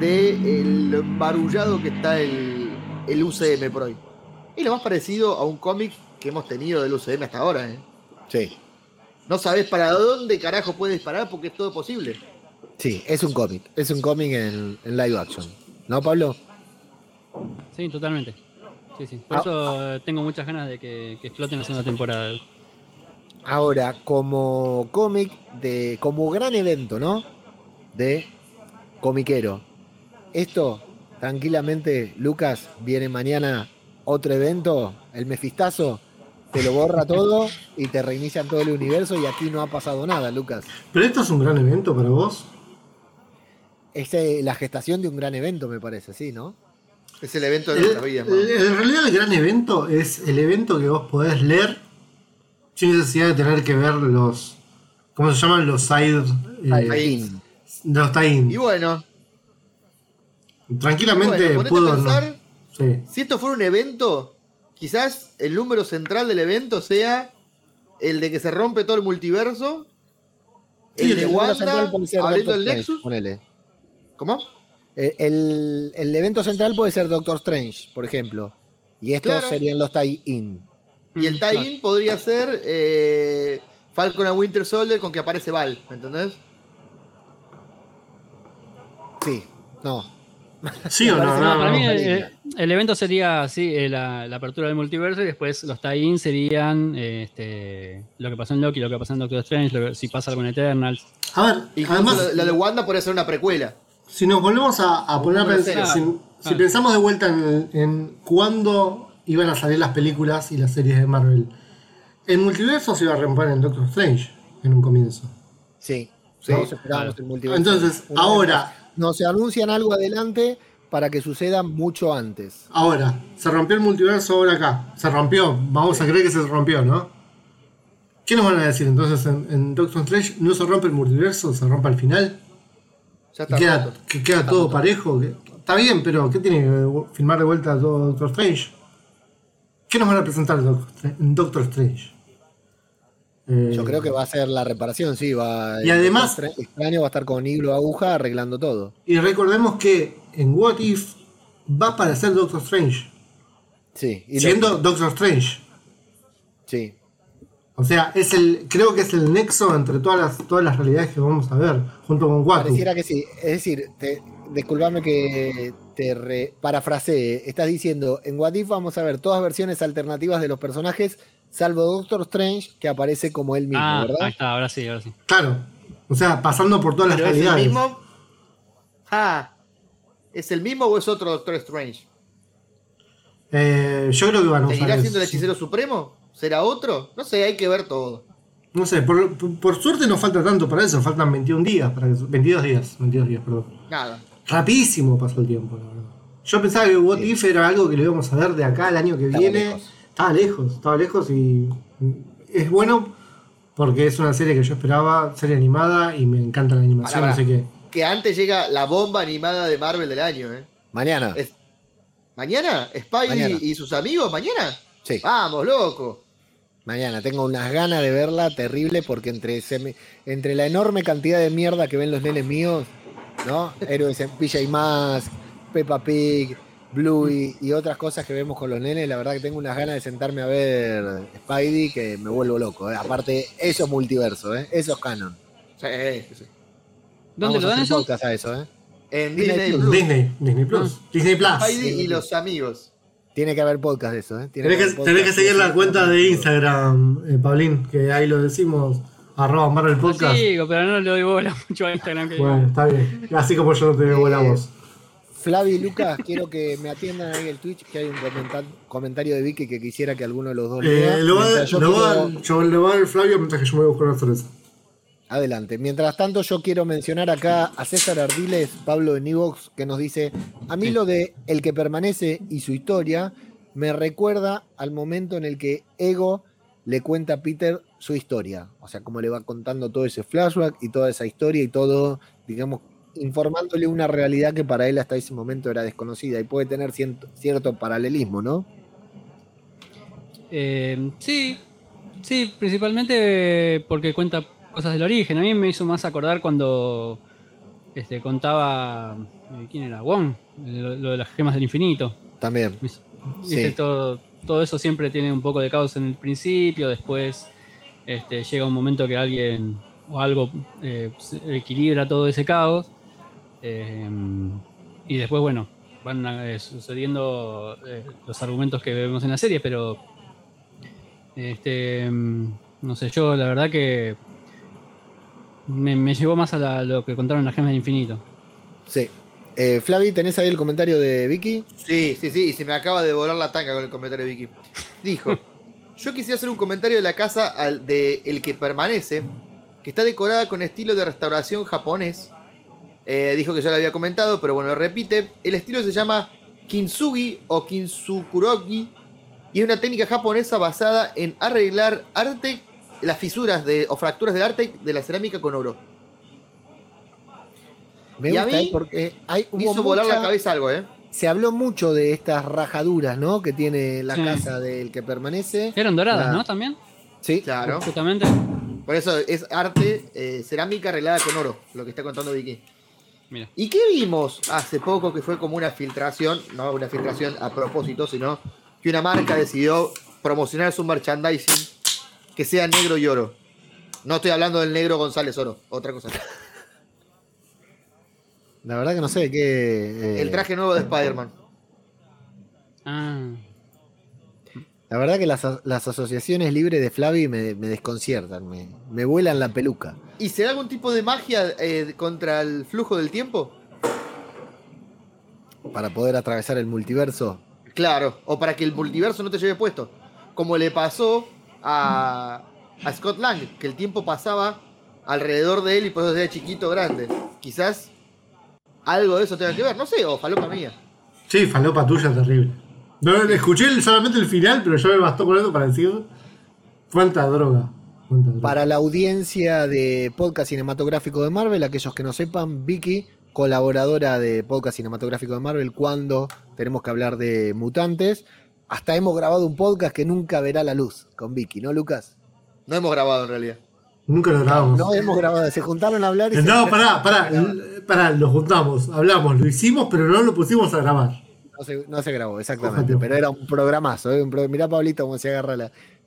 de el barullado que está el, el UCM por hoy. Es lo más parecido a un cómic que hemos tenido del UCM hasta ahora, ¿eh? Sí. No sabes para dónde carajo puede disparar porque es todo posible. Sí, es un cómic. Es un cómic en, live action. ¿No, Pablo? Sí, totalmente. Sí, sí. Por ah. eso tengo muchas ganas de que, que exploten la segunda temporada. Ahora, como cómic, de, como gran evento, ¿no? De comiquero. Esto, tranquilamente, Lucas, viene mañana otro evento, el Mefistazo, te lo borra todo y te reinician todo el universo y aquí no ha pasado nada, Lucas. Pero esto es un gran evento para vos. Es eh, la gestación de un gran evento, me parece, sí, ¿no? Es el evento de nuestra vida. En realidad el gran evento es el evento que vos podés leer sin necesidad de tener que ver los. ¿Cómo se llaman? Los side. Eh, los tie Y bueno. Tranquilamente puedo. Pensar, Si esto fuera un evento, quizás el número central del evento sea el de que se rompe todo el multiverso, el, de Wanda abriendo el Nexus. ¿Cómo? El, evento central puede ser Doctor Strange, por ejemplo. Y estos serían los tie-in. Y el tie-in podría ser eh, Falcon a Winter Soldier con que aparece Val, ¿me entendés? Sí, no. Sí o no, para mí el, evento sería así, eh, la, apertura del multiverso y después los tie-in serían este, lo que pasó en Loki, lo que pasó en Doctor Strange, si pasa algo en Eternals. A ver, y además, la, de Wanda podría ser una precuela. Si nos volvemos a, poner a pensar, si, pensamos de vuelta en, en cuándo iban a salir las películas y las series de Marvel, el multiverso se iba a romper en Doctor Strange en un comienzo. Sí, sí esperábamos el multiverso. Entonces, ahora. No, se anuncian algo adelante para que suceda mucho antes. Ahora, se rompió el multiverso ahora acá. Se rompió, vamos a creer que se rompió, ¿no? ¿Qué nos van a decir entonces en, Doctor Strange? ¿No se rompe el multiverso? ¿Se rompe al final? Ya está queda, que queda todo parejo. está bien, pero ¿qué tiene que filmar de vuelta todo Doctor Strange? ¿Qué nos van a presentar en Doctor Strange? Eh, Yo creo que va a ser la reparación, sí. Va, y además. Extraño va a estar con hilo aguja arreglando todo. Y recordemos que en What If va a aparecer Doctor Strange. Sí. siendo Doctor Strange. Sí. O sea, es el, creo que es el nexo entre todas las, todas las realidades que vamos a ver, junto con What Pareciera que sí. Es decir, te, disculpame que te parafrasee. Estás diciendo, en What If vamos a ver todas versiones alternativas de los personajes salvo Doctor Strange, que aparece como él mismo, ah, ¿verdad? Ahí está, ahora sí, ahora sí. Claro. O sea, pasando por todas las realidades. ¿Es el mismo? Ah, ¿Es el mismo o es otro Doctor Strange? Eh, yo creo que van a usar. ¿Seguirá siendo el hechicero supremo? ¿Será otro? No sé, hay que ver todo. No sé, por, suerte no falta tanto para eso, faltan 21 días, para 22 días, 22 días, perdón. Nada. Rapidísimo pasó el tiempo, la verdad. Yo pensaba que What If era algo que lo íbamos a ver de acá al año que viene. Estaba lejos, estaba lejos y es bueno porque es una serie que yo esperaba, serie animada y me encanta la animación, así que... Que antes llega la bomba animada de Marvel del año, ¿eh? Mañana. ¿Mañana? ¿Spidey y sus amigos? ¿Mañana? Sí. Vamos, loco. Mañana, tengo unas ganas de verla terrible porque entre, entre la enorme cantidad de mierda que ven los nenes míos, ¿no? Héroes en PJ Mask, Peppa Pig, Bluey y otras cosas que vemos con los nenes, la verdad que tengo unas ganas de sentarme a ver Spidey que me vuelvo loco. ¿eh? Aparte, eso es multiverso, ¿eh? eso es canon. Sí, sí. ¿Dónde lo dan eso? A eso ¿eh? En Disney, Plus. Disney, Disney Plus. Ah. Disney Plus. Spidey y los amigos. Tiene que haber podcast de eso, ¿eh? tenés que, que, seguir la cuenta de Instagram, eh, Paulín, que ahí lo decimos, arroba Marvel Podcast. Sí, pero no le doy bola mucho a Instagram. bueno, está bien. Así como yo no te doy bola a vos. Flavi y Lucas, quiero que me atiendan ahí el Twitch, que hay un comentario de Vicky que quisiera que alguno de los dos lea. Eh, lo va, yo, le va a dar el Flavio mientras que yo me voy a buscar una cerveza. Adelante. Mientras tanto, yo quiero mencionar acá a César Ardiles, Pablo de Nivox, que nos dice: A mí lo de El que permanece y su historia me recuerda al momento en el que Ego le cuenta a Peter su historia. O sea, cómo le va contando todo ese flashback y toda esa historia y todo, digamos, informándole una realidad que para él hasta ese momento era desconocida y puede tener cierto, paralelismo, ¿no? Eh, sí, sí, principalmente porque cuenta cosas del origen. A mí me hizo más acordar cuando este, contaba. Eh, ¿Quién era? Wong, lo, de las gemas del infinito. También. Todo, todo eso siempre tiene un poco de caos en el principio, después este, llega un momento que alguien o algo eh, equilibra todo ese caos eh, y después, bueno, van eh, sucediendo eh, los argumentos que vemos en la serie, pero este, no sé, yo la verdad que me, llevó más a lo que contaron las gemas del infinito. Sí. Flavi, ¿tenés ahí el comentario de Vicky? Sí, sí, sí, y se me acaba de volar la tanga con el comentario de Vicky. Dijo, yo quisiera hacer un comentario de la casa de El que permanece, que está decorada con estilo de restauración japonés eh, dijo que ya lo había comentado, pero bueno, repite. El estilo se llama kintsugi o kintsukurogi y es una técnica japonesa basada en arreglar arte, las fisuras de, o fracturas del arte de la cerámica con oro. Me gusta ¿eh? porque hay, hizo volar la cabeza algo, ¿eh? Se habló mucho de estas rajaduras, ¿no? Que tiene la casa del que permanece. Eran doradas, ¿no? También. Sí, claro. Justamente. Por eso es arte, eh, cerámica arreglada con oro, lo que está contando Vicky. Mira. ¿Y qué vimos hace poco que fue como una filtración? No una filtración a propósito, sino que una marca decidió promocionar su merchandising que sea negro y oro. No estoy hablando del negro González Oro, otra cosa. La verdad que no sé qué. Eh, el traje nuevo de Spider-Man. Ah. La verdad que las, asociaciones libres de Flavi me, desconciertan, me, vuelan la peluca. ¿Y se da algún tipo de magia eh, contra el flujo del tiempo? Para poder atravesar el multiverso. Claro, o para que el multiverso no te lleve puesto. Como le pasó a, a Scott Lang, que el tiempo pasaba alrededor de él y por eso era chiquito grande. Quizás algo de eso tenga que ver, no sé, o falopa mía. Sí, falopa tuya terrible. No, escuché solamente el final, pero yo me bastó con eso para decir cuánta droga. Para la audiencia de podcast cinematográfico de Marvel, aquellos que no sepan, Vicky, colaboradora de podcast cinematográfico de Marvel, cuando tenemos que hablar de mutantes. Hasta hemos grabado un podcast que nunca verá la luz con Vicky, ¿no, Lucas? No hemos grabado en realidad. Nunca lo grabamos. No hemos grabado, se juntaron a hablar y No, pará, pará, pará, lo juntamos, hablamos, lo hicimos, pero no lo pusimos a grabar. No se, grabó, exactamente. Pero era un programazo. ¿eh? Mirá, Pablito, cómo se agarra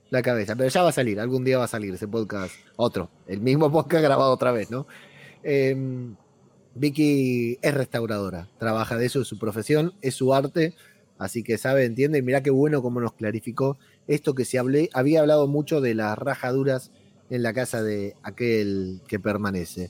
la, cabeza. Pero ya va a salir, algún día va a salir ese podcast. Otro. El mismo podcast grabado otra vez, ¿no? Em, Vicky es restauradora. Trabaja de eso, es su profesión, es su arte. Así que sabe, entiende. Y mirá qué bueno cómo nos clarificó esto que se hablé, había hablado mucho de las rajaduras en la casa de aquel que permanece.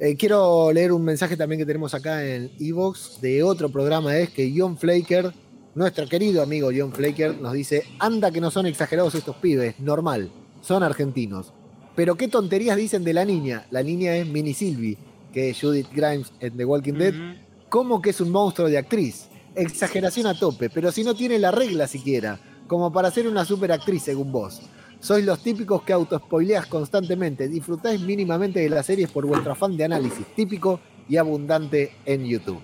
Eh, quiero leer un mensaje también que tenemos acá en Evox de otro programa, es que John Flaker, nuestro querido amigo John Flaker, nos dice, anda que no son exagerados estos pibes, normal, son argentinos. Pero qué tonterías dicen de la niña. La niña es Mini Sylvie, que es Judith Grimes en The Walking Dead. ¿Cómo que es un monstruo de actriz? Exageración a tope, pero si no tiene la regla siquiera, como para ser una super actriz según vos. Sois los típicos que autospoileas constantemente. Disfrutáis mínimamente de las series por vuestro afán de análisis típico y abundante en YouTube.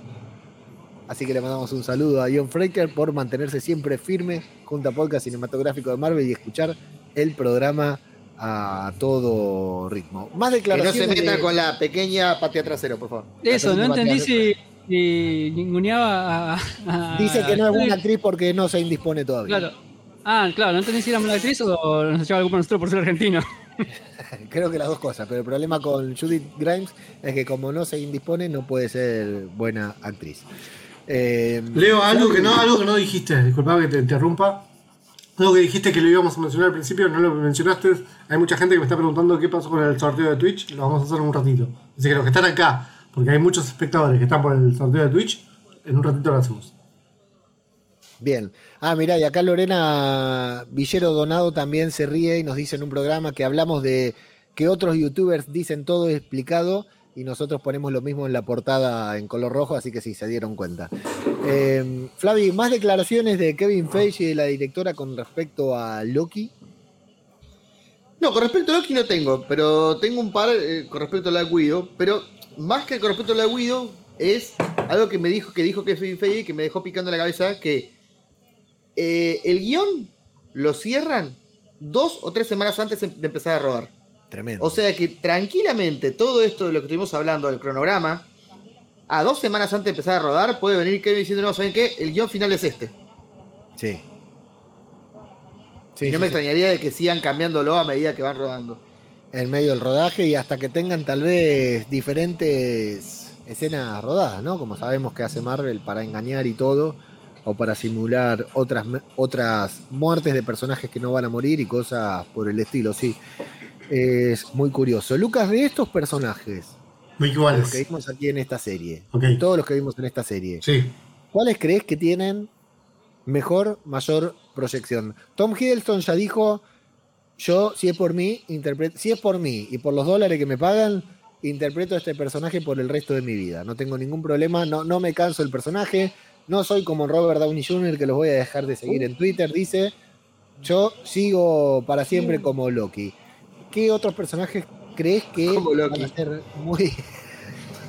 Así que le mandamos un saludo a John Fraker por mantenerse siempre firme junto a Podcast Cinematográfico de Marvel y escuchar el programa a todo ritmo. Más declaraciones. Que no se meta con la pequeña patria trasero, por favor. Eso, no entendí si, si ninguneaba a, Dice que no es buena actriz porque no se indispone todavía. Claro. Ah, claro, no entendí si era mala actriz o nos echaba algo por nosotros por ser argentino. Creo que las dos cosas, pero el problema con Judith Grimes es que como no se indispone, no puede ser buena actriz. Eh, Leo, algo que, no, algo que no dijiste, disculpa que te interrumpa. Algo que dijiste que lo íbamos a mencionar al principio, no lo mencionaste. Hay mucha gente que me está preguntando qué pasó con el sorteo de Twitch. Lo vamos a hacer en un ratito. Así que los que están acá, porque hay muchos espectadores que están por el sorteo de Twitch, en un ratito lo hacemos. Bien. Ah, mirá, y acá Lorena Villero Donado también se ríe y nos dice en un programa que hablamos de que otros youtubers dicen todo explicado y nosotros ponemos lo mismo en la portada en color rojo, así que sí, se dieron cuenta. Eh, Flavi, ¿más declaraciones de Kevin Feige y de la directora con respecto a Loki? No, con respecto a Loki no tengo, pero tengo un par eh, con respecto a la Guido, pero más que con respecto a la Guido es algo que me dijo que dijo Kevin Feige que me dejó picando la cabeza que eh, el guion lo cierran dos o tres semanas antes de empezar a rodar. Tremendo. O sea que tranquilamente todo esto de lo que estuvimos hablando del cronograma, a dos semanas antes de empezar a rodar, puede venir Kevin diciendo, no, ¿saben qué? El guion final es este. Sí. sí no me extrañaría de que sigan cambiándolo a medida que van rodando. En medio del rodaje y hasta que tengan tal vez diferentes escenas rodadas, ¿no? Como sabemos que hace Marvel para engañar y todo o para simular otras, otras muertes de personajes que no van a morir y cosas por el estilo, sí. Es muy curioso. Lucas, de estos personajes, los que vimos aquí en esta serie, todos los que vimos en esta serie, ¿cuáles crees que tienen mejor, mayor proyección? Tom Hiddleston ya dijo, yo, si es por mí, si es por mí y por los dólares que me pagan, interpreto a este personaje por el resto de mi vida. No tengo ningún problema, no, no me canso el personaje, no soy como Robert Downey Jr., que los voy a dejar de seguir en Twitter. Dice, yo sigo para siempre como Loki. ¿Qué otros personajes crees que van a ser muy...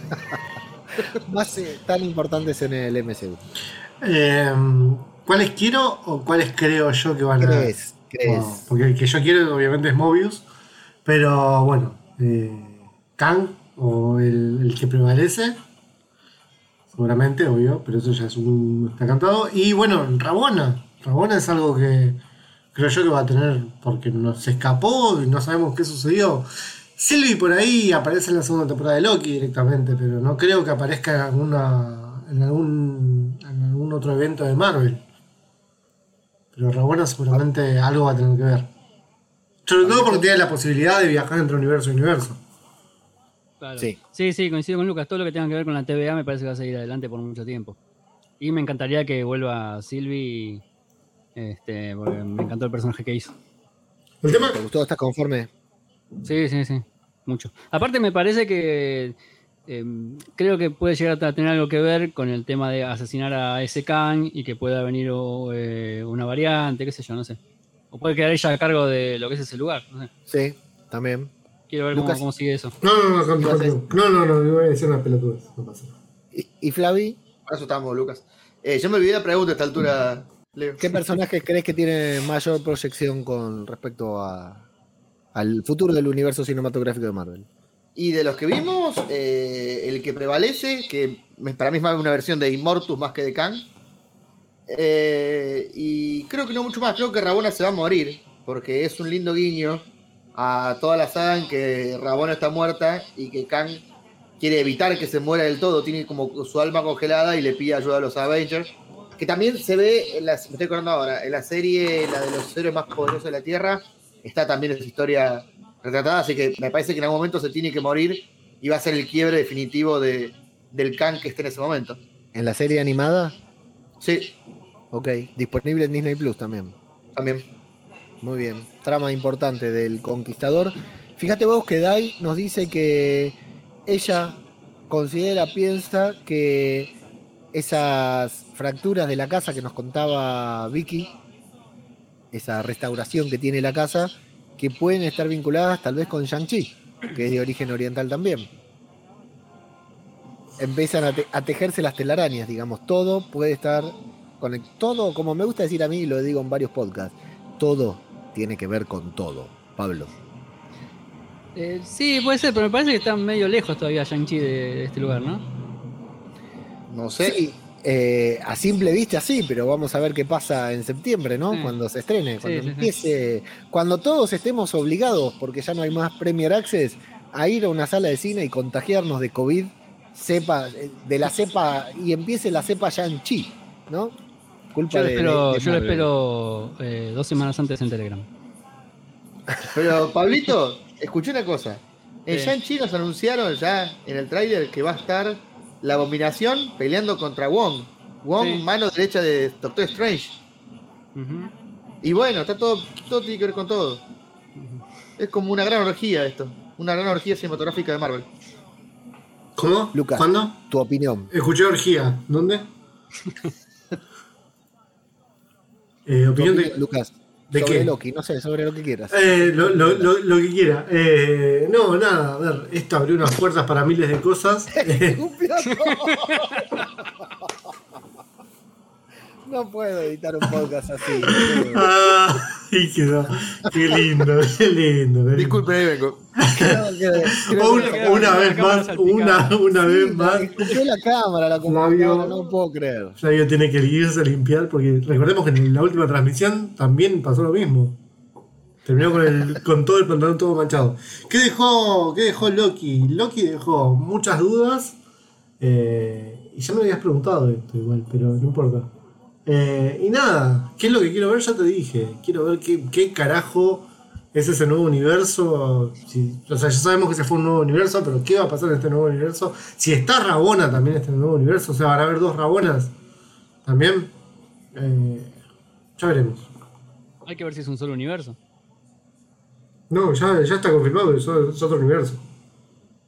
más eh, tan importantes en el MCU? Em, ¿Cuáles quiero o cuáles creo yo que van a ser? porque el que yo quiero obviamente es Mobius. Pero bueno, eh, Kang o el, que prevalece. Seguramente, obvio, pero eso ya es un, está cantado. Y bueno, Rabona. Rabona es algo que creo yo que va a tener, porque nos escapó y no sabemos qué sucedió. Sylvie por ahí aparece en la segunda temporada de Loki directamente, pero no creo que aparezca en alguna en algún, en algún otro evento de Marvel. Pero Rabona seguramente algo va a tener que ver. Sobre todo porque tiene la posibilidad de viajar entre universo y universo. Sí. sí, sí, coincido con Lucas. Todo lo que tenga que ver con la TVA me parece que va a seguir adelante por mucho tiempo. Y me encantaría que vuelva Sylvie, este, porque me encantó el personaje que hizo. ¿El tema? ¿Te gustó? ¿Estás conforme? Sí, sí, sí. Mucho. Aparte me parece que Em, creo que puede llegar a tener algo que ver con el tema de asesinar a ese Khan y que pueda venir eh, una variante, qué sé yo, no sé. O puede quedar ella a cargo de lo que es ese lugar, no sé. Sí, también. Quiero ver cómo, sigue eso. No, no, no, no, no, no, no, no, voy a decir una pelotuda, no pasa ¿Y, ¿Y Flavi? Para eso estamos, Lucas. Eh, yo me olvidé la pregunta a esta altura, Leo. ¿Qué personajes crees que tiene mayor proyección con respecto a, al futuro del universo cinematográfico de Marvel? Y de los que vimos, eh, el que prevalece, que para mí es más una versión de Immortus más que de Kang. Eh, y creo que no mucho más, creo que Rabona se va a morir, porque es un lindo guiño a toda la saga en que Rabona está muerta y que Kang quiere evitar que se muera del todo, tiene como su alma congelada y le pide ayuda a los Avengers. Que también se ve, en la, me estoy acordando ahora, en la serie, la de los héroes más poderosos de la Tierra, está también esa historia retratada, así que me parece que en algún momento se tiene que morir y va a ser el quiebre definitivo de, del Khan que esté en ese momento. ¿En la serie animada? Sí. Ok, disponible en Disney Plus también. También. Muy bien, trama importante del conquistador. Fíjate vos que Dai nos dice que ella considera, piensa que esas fracturas de la casa que nos contaba Vicky, esa restauración que tiene la casa, que pueden estar vinculadas tal vez con Shang-Chi, que es de origen oriental también. Empiezan a, tejerse las telarañas, digamos, todo puede estar todo, como me gusta decir a mí, lo digo en varios podcasts, todo tiene que ver con todo. Pablo. Eh, sí, puede ser, pero me parece que está medio lejos todavía Shang-Chi de, este lugar, ¿no? No sé. Eh, a simple vista sí, pero vamos a ver qué pasa en septiembre, ¿no? Cuando se estrene, cuando empiece, cuando todos estemos obligados, porque ya no hay más Premier Access, a ir a una sala de cine y contagiarnos de COVID, sepa, de la cepa, y empiece la cepa ya en Chi, ¿no? Culpa yo lo espero, eh, dos semanas antes en Telegram. Pero, Pablito, escuché una cosa. En Shang-Chi nos anunciaron ya en el tráiler que va a estar la abominación peleando contra Wong. Wong, mano derecha de Doctor Strange. Y bueno, está todo, todo tiene que ver con todo. Es como una gran orgía esto. Una gran orgía cinematográfica de Marvel. ¿Cómo? Lucas, ¿cuándo? Tu opinión. Escuché orgía. ¿Dónde? eh, opinión de. Lucas. ¿De sobre Loki, no sé, sobre lo que quieras. Eh, lo, lo, lo, que quiera. Eh, no, nada, a ver, esto abrió unas puertas para miles de cosas. no puedo editar un podcast así. Ah, quedó. Qué lindo, qué lindo. Disculpe, ahí vengo. una, una vez más, una, una vez más. Escuché la cámara, la computadora, no puedo creer. Flavio tiene que irse a limpiar porque recordemos que en la última transmisión también pasó lo mismo. Terminó con, el, con todo el pantalón todo manchado. ¿Qué dejó, qué dejó Loki? Loki dejó muchas dudas. Eh, y ya me habías preguntado esto igual, pero no importa. Eh, y nada, ¿qué es lo que quiero ver? Ya te dije. Quiero ver qué, qué carajo es ese nuevo universo. o sea, ya sabemos que se fue un nuevo universo, pero ¿qué va a pasar en este nuevo universo? Si está Rabona también en este nuevo universo, o sea, van a haber dos Rabonas también. Eh, ya veremos. Hay que ver si es un solo universo. No, ya, ya está confirmado, es, es otro universo.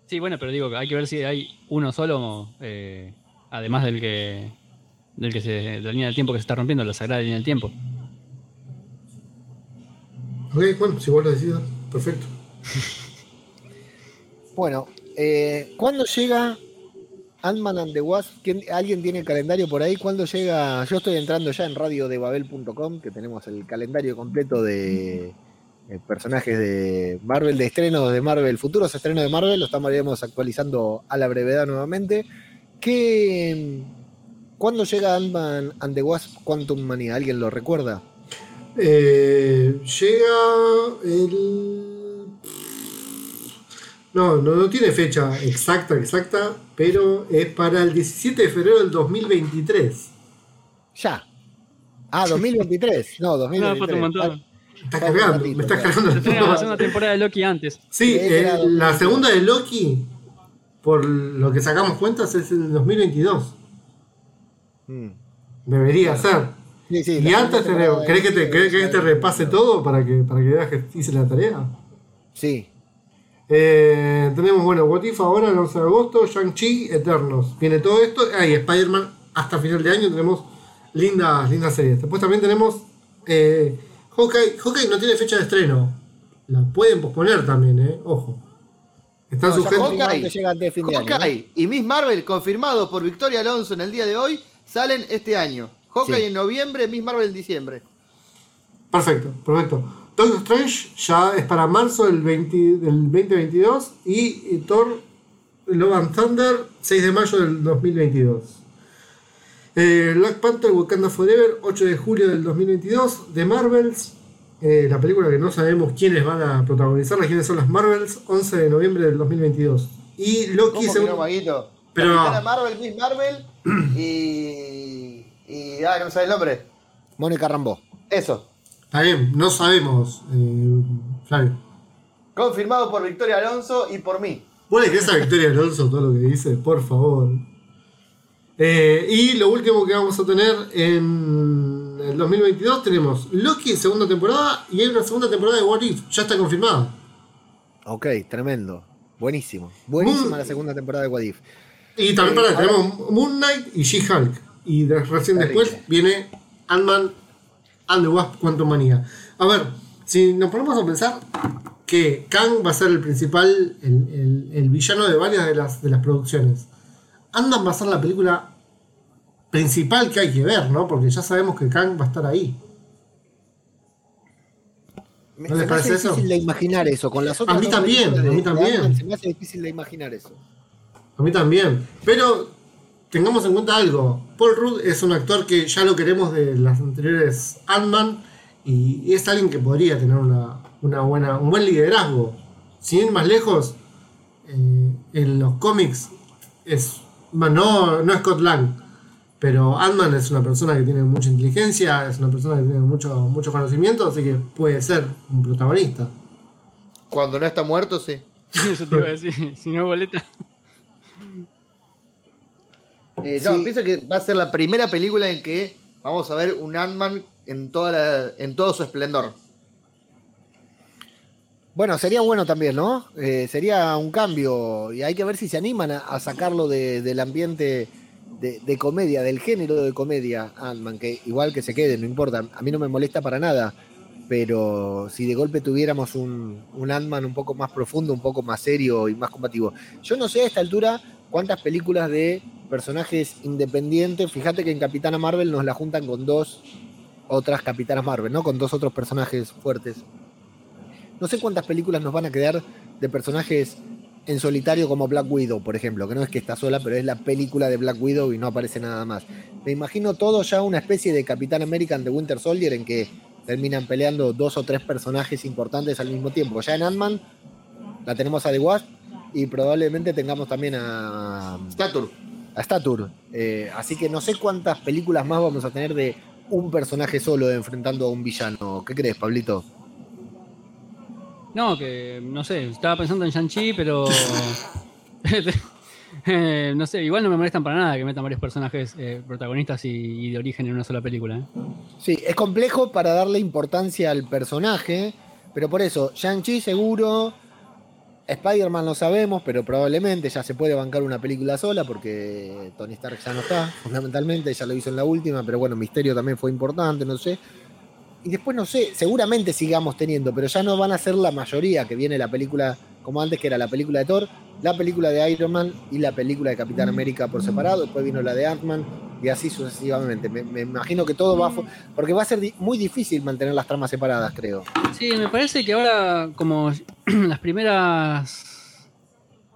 Sí, bueno, pero digo, hay que ver si hay uno solo, eh, además del que del que se, de la línea del tiempo que se está rompiendo, la sagrada línea del tiempo. Ok, bueno, si vos lo decís, perfecto. bueno, eh, ¿cuándo llega Ant-Man and the Wasp, ¿alguien tiene el calendario por ahí? ¿Cuándo llega? Yo estoy entrando ya en radiodebabel.com, que tenemos el calendario completo de eh, personajes de Marvel, de estrenos de Marvel, futuros estrenos de Marvel, lo estamos actualizando a la brevedad nuevamente. ¿Qué, ¿Cuándo llega Ant-Man and the Wasp Quantum Mania? ¿Alguien lo recuerda? Eh, llega el no, no, tiene fecha exacta, exacta, pero es para el 17 de febrero del 2023. Ya. Ah, 2023. No, 2023. No, Está cargando, me estás cargando. la segunda temporada de Loki antes. Sí, eh, la segunda de Loki, por lo que sacamos cuentas, es en el 2022. Debería ser. Sí, sí, y antes, te, ¿querés, que te, que te repase todo para que, para que veas que hice la tarea? Sí, eh, tenemos, bueno, What If ahora, el 11 de agosto, Shang-Chi, Eternos. Viene todo esto. Ahí, Spider-Man hasta final de año tenemos lindas, lindas series. Después también tenemos eh, Hawkeye. Hawkeye no tiene fecha de estreno. La pueden posponer también, eh. Ojo. Están no, Hawkeye, y Miss Marvel, confirmado por Victoria Alonso en el día de hoy, salen este año. Hawkeye en noviembre, Miss Marvel en diciembre. Perfecto, perfecto. Doctor Strange ya es para marzo del, 2022 y, Thor Love and Thunder 6 de mayo del 2022. Eh, Black Panther Wakanda Forever 8 de julio del 2022. The Marvels, eh, la película que no sabemos quiénes van a protagonizarla, quiénes son las Marvels, 11 de noviembre del 2022. Y Loki ¿Cómo según... no, Pero... Marvel, Miss Marvel y... y... Ah, no sé el nombre. Mónica Rambo. Eso. Está bien, no sabemos, eh, Flavio. Confirmado por Victoria Alonso y por mí. ¿Vos le crees a Victoria Alonso todo lo que dice? Por favor. Eh, y lo último que vamos a tener en el 2022 tenemos Loki segunda temporada y hay una segunda temporada de What If. Ya está confirmado. Ok, tremendo. Buenísimo. Buenísima la segunda temporada de What If. Y también para, tenemos Moon Knight y She-Hulk. Y recién después viene Ant-Man and the Wasp Quantum Manía. A ver, si nos ponemos a pensar que Kang va a ser el principal, el, villano de varias de las, de las producciones. Andan va a ser la película principal que hay que ver, ¿no? Porque ya sabemos que Kang va a estar ahí. ¿No les parece eso? difícil de imaginar eso. Con las otras a mí también, a mí también. se me hace difícil de imaginar eso. A mí también. Pero tengamos en cuenta algo. Paul Rudd es un actor que ya lo queremos de las anteriores Ant-Man y, es alguien que podría tener una, buena, un buen liderazgo. Sin ir más lejos, eh, en los cómics es no, no Scott Lang, pero Ant-Man es una persona que tiene mucha inteligencia, es una persona que tiene mucho, mucho conocimiento, así que puede ser un protagonista. Cuando no está muerto, sí. Eso te iba a decir, si no boleta. Eh, pienso que va a ser la primera película en que vamos a ver un Ant-Man en, toda en todo su esplendor. Bueno, sería bueno también, ¿no? Eh, sería un cambio y hay que ver si se animan a, sacarlo del ambiente de, comedia, del género de comedia, Ant-Man, que igual que se quede, no importa, a mí no me molesta para nada, pero si de golpe tuviéramos un, un Ant-Man un poco más profundo, un poco más serio y más combativo. Yo no sé a esta altura cuántas películas de personajes independientes. Fíjate que en Capitana Marvel nos la juntan con dos otras Capitanas Marvel, ¿no? Con dos otros personajes fuertes. No sé cuántas películas nos van a quedar de personajes en solitario como Black Widow, por ejemplo, que no es que está sola, pero es la película de Black Widow y no aparece nada más. Me imagino todo ya una especie de Capitán American de Winter Soldier en que terminan peleando dos o tres personajes importantes al mismo tiempo. Ya en Ant-Man la tenemos a The Wasp y probablemente tengamos también a Stature a Stature. Eh, así que no sé cuántas películas más vamos a tener de un personaje solo enfrentando a un villano. ¿Qué crees, Pablito? No, que no sé, estaba pensando en Shang-Chi, pero. Eh, no sé, igual no me molestan para nada que metan varios personajes eh, protagonistas y, de origen en una sola película. Sí, es complejo para darle importancia al personaje, pero por eso, Shang-Chi seguro, Spider-Man lo sabemos, pero probablemente ya se puede bancar una película sola porque Tony Stark ya no está, fundamentalmente, ya lo hizo en la última, pero bueno, Misterio también fue importante, no sé. Y después no sé, seguramente sigamos teniendo, pero ya no van a ser la mayoría que viene la película como antes que era la película de Thor, la película de Iron Man y la película de Capitán América por separado, después vino la de Ant-Man y así sucesivamente. Me, imagino que todo va porque va a ser muy difícil mantener las tramas separadas, creo. Sí, me parece que ahora como las primeras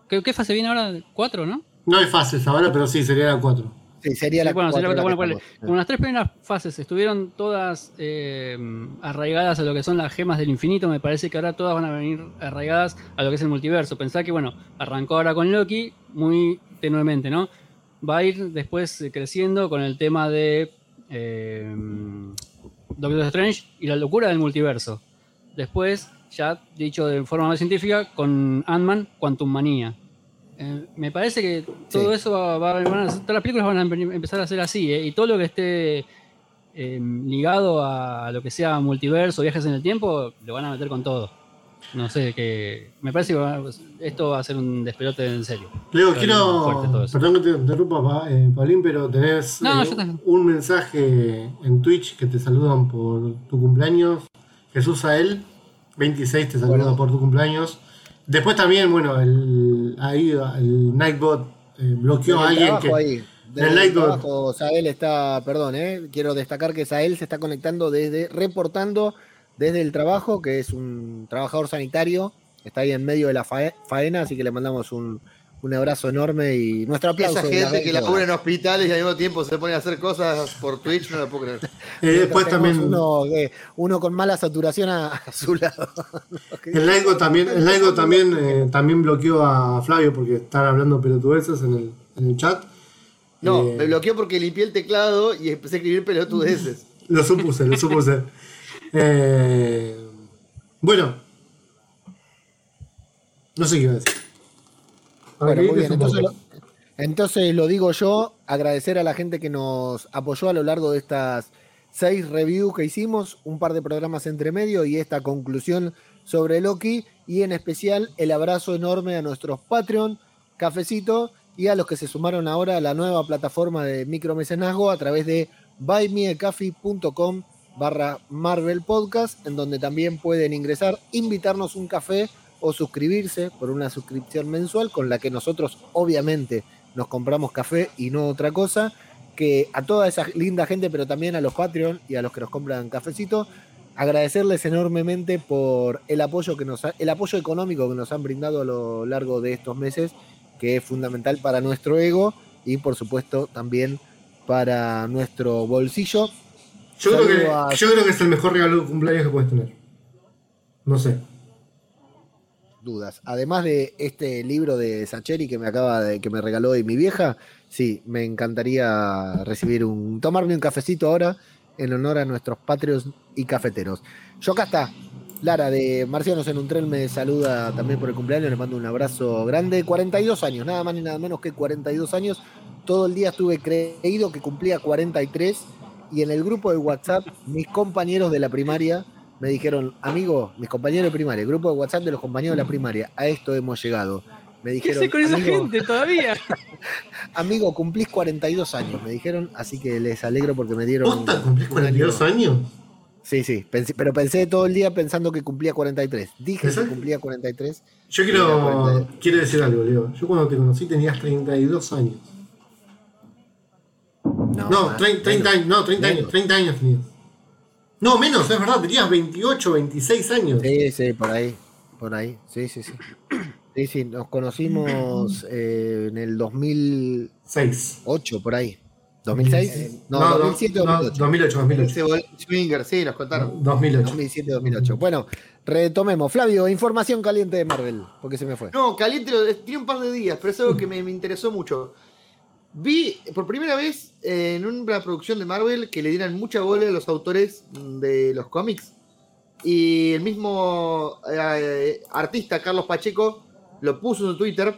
¿qué, qué fase viene ahora? ¿Cuatro, no? No hay fases ahora, pero sí, sería la cuatro. Sí, sería la bueno, sería bueno, Como las tres primeras fases estuvieron todas eh, arraigadas a lo que son las gemas del infinito, me parece que ahora todas van a venir arraigadas a lo que es el multiverso. Pensá que, bueno, arrancó ahora con Loki muy tenuemente, ¿no? Va a ir después creciendo con el tema de eh, Doctor Strange y la locura del multiverso. Después, ya dicho de forma más científica, con Ant-Man, Quantum Manía eh, me parece que todo eso va, a, todas las películas van a empezar a ser así, ¿eh? y todo lo que esté eh, ligado a lo que sea multiverso, viajes en el tiempo, lo van a meter con todo. No sé, que me parece que esto va a ser un despelote en serio. Leo, quiero, perdón que te interrumpa, Paulín, pero tenés un mensaje en Twitch que te saludan por tu cumpleaños. Jesús Ael, 26 te saluda por tu cumpleaños. Después también, bueno, el, ahí el Nightbot eh, bloqueó a alguien que. Ahí. el Nightbot. Sael está, perdón, eh, quiero destacar que Sael se está conectando desde, reportando desde el trabajo, que es un trabajador sanitario, está ahí en medio de la faena, así que le mandamos un, un abrazo enorme y nuestro aplauso. Esa gente que labura en hospitales y al mismo tiempo se pone a hacer cosas por Twitch, no lo puedo creer. Y después también. Uno, con mala saturación a, su lado. el Laigo también, el también, eh, también bloqueó a Flavio porque están hablando pelotudeces en el, en el chat. No, eh, me bloqueó porque limpié el teclado y empecé a escribir pelotudeces. lo supuse, lo supuse. Eh, bueno. No sé qué iba a decir. Bueno, muy bien. Entonces lo, digo yo, agradecer a la gente que nos apoyó a lo largo de estas seis reviews que hicimos, un par de programas entre medio y esta conclusión sobre Loki, y en especial el abrazo enorme a nuestros Patreon, Cafecito, y a los que se sumaron ahora a la nueva plataforma de micromecenazgo a través de buymeacoffee.com barra Marvel Podcast, en donde también pueden ingresar, invitarnos un café o suscribirse por una suscripción mensual con la que nosotros obviamente nos compramos café y no otra cosa, que a toda esa linda gente, pero también a los Patreon y a los que nos compran cafecito, agradecerles enormemente por el apoyo que nos el apoyo económico que nos han brindado a lo largo de estos meses, que es fundamental para nuestro ego y por supuesto también para nuestro bolsillo. Yo creo, que, yo creo que es el mejor regalo de cumpleaños que puedes tener. No sé dudas. Además de este libro de Sacheri que me acaba de, que me regaló hoy mi vieja, sí, me encantaría recibir un, tomarme un cafecito ahora en honor a nuestros patrios y cafeteros. Yo acá está. Lara de Marcianos en un tren me saluda también por el cumpleaños, le mando un abrazo grande. 42 años, nada más ni nada menos que 42 años. Todo el día estuve creído que cumplía 43 y en el grupo de WhatsApp mis compañeros de la primaria me dijeron, amigo, mis compañeros de primaria, el grupo de WhatsApp de los compañeros de la primaria, a esto hemos llegado. Me dijeron, ¿Qué con esa gente todavía? amigo, cumplís 42 años, me dijeron, así que les alegro porque me dieron. ¿Posta, cumplís 42 años? Sí, sí, pero pensé todo el día pensando que cumplía 43. Dije que cumplía 43. Yo quiero, quiero decir algo, Leo. Yo cuando te conocí tenías 32 años. No, 30, años, no, 30 años, 30 años tenías. No, menos, es verdad, tenías 28, 26 años. Sí, sí, por ahí, por ahí, sí, sí, sí. Sí, sí, nos conocimos eh, en el 2006. 8, por ahí. ¿2006? No, 2007 2008. 2008, 2008. Swinger, sí, nos contaron. 2008. 2007 2008. Bueno, retomemos. Flavio, información caliente de Marvel, porque se me fue. No, caliente, tiene un par de días, pero es algo que me, me interesó mucho. Vi por primera vez en una producción de Marvel que le dieran mucha bola a los autores de los cómics. Y el mismo eh, artista, Carlos Pacheco, lo puso en Twitter,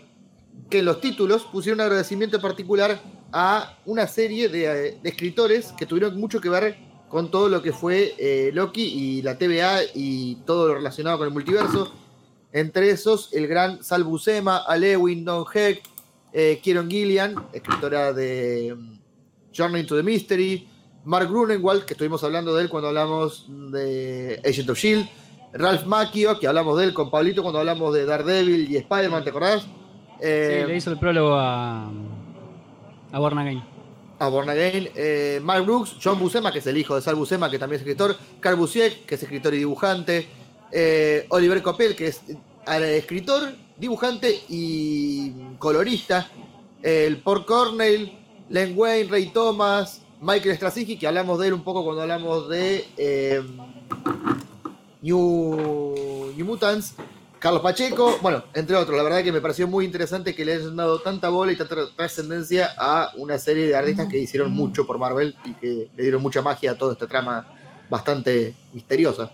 que en los títulos pusieron un agradecimiento particular a una serie de, escritores que tuvieron mucho que ver con todo lo que fue eh, Loki y la TVA y todo lo relacionado con el multiverso. Entre esos, el gran Sal Buscema, Alewin, Don Heck, eh, Kieron Gillian, escritora de mm, Journey into the Mystery, Mark Grunewald, que estuvimos hablando de él cuando hablamos de Agent of Shield, Ralph Macchio, que hablamos de él con Pablito cuando hablamos de Daredevil y Spider-Man, ¿te acordás? sí, le hizo el prólogo a, a Born Again. A Born Again. Mark Brooks, John Buscema, que es el hijo de Sal Buscema, que también es escritor. Carl Busiek, que es escritor y dibujante. Oliver Copel, que es escritor, dibujante y colorista. El Paul Cornell, Len Wayne, Ray Thomas, Michael Straczynski, que hablamos de él un poco cuando hablamos de eh, New, Mutants. Carlos Pacheco, bueno, entre otros, la verdad que me pareció muy interesante que le hayan dado tanta bola y tanta trascendencia a una serie de artistas que hicieron mucho por Marvel y que le dieron mucha magia a toda esta trama bastante misteriosa.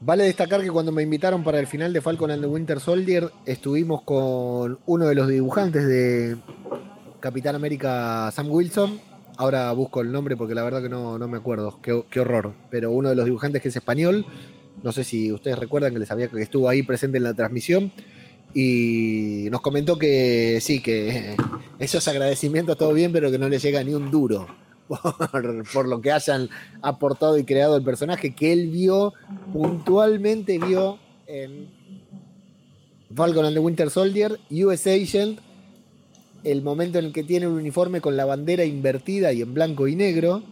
Vale destacar que cuando me invitaron para el final de Falcon and the Winter Soldier, estuvimos con uno de los dibujantes de Capitán América, Sam Wilson. Ahora busco el nombre porque la verdad que no, me acuerdo. Qué, horror. Pero uno de los dibujantes que es español. No sé si ustedes recuerdan que les había que estuvo ahí presente en la transmisión. Y nos comentó que sí, que esos agradecimientos todo bien, pero que no le llega ni un duro por, lo que hayan aportado y creado el personaje que él vio, puntualmente vio en Falcon and the Winter Soldier, US Agent, el momento en el que tiene un uniforme con la bandera invertida y en blanco y negro,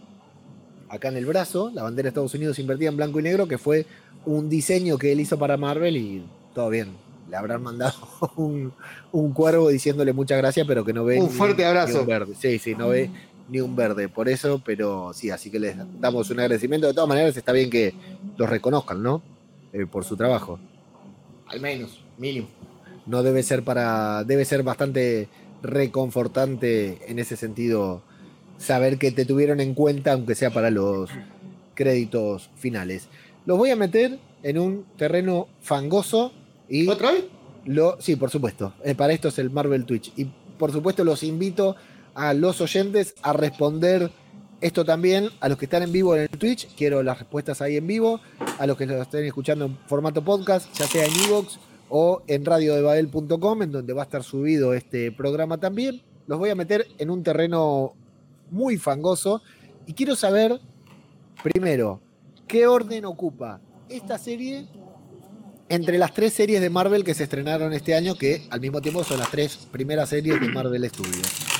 acá en el brazo, la bandera de Estados Unidos invertida en blanco y negro, que fue un diseño que él hizo para Marvel y todo bien. Le habrán mandado un, cuervo diciéndole muchas gracias, pero que no ve. Un fuerte abrazo. verde. Sí, sí, no ve ni un verde por eso, pero sí, así que les damos un agradecimiento. De todas maneras, está bien que los reconozcan, ¿no? Eh, por su trabajo. Al menos, mínimo. No debe ser para. Debe ser bastante reconfortante en ese sentido saber que te tuvieron en cuenta, aunque sea para los créditos finales. Los voy a meter en un terreno fangoso y. ¿Otra vez? Lo, sí, por supuesto. Eh, para esto es el Marvel Twitch. Y por supuesto los invito a los oyentes a responder esto también, a los que están en vivo en el Twitch, quiero las respuestas ahí en vivo, a los que lo estén escuchando en formato podcast, ya sea en Evox o en radiodebabel.com, en donde va a estar subido este programa también. Los voy a meter en un terreno muy fangoso y quiero saber, primero, qué orden ocupa esta serie entre las tres series de Marvel que se estrenaron este año, que al mismo tiempo son las tres primeras series de Marvel Studios.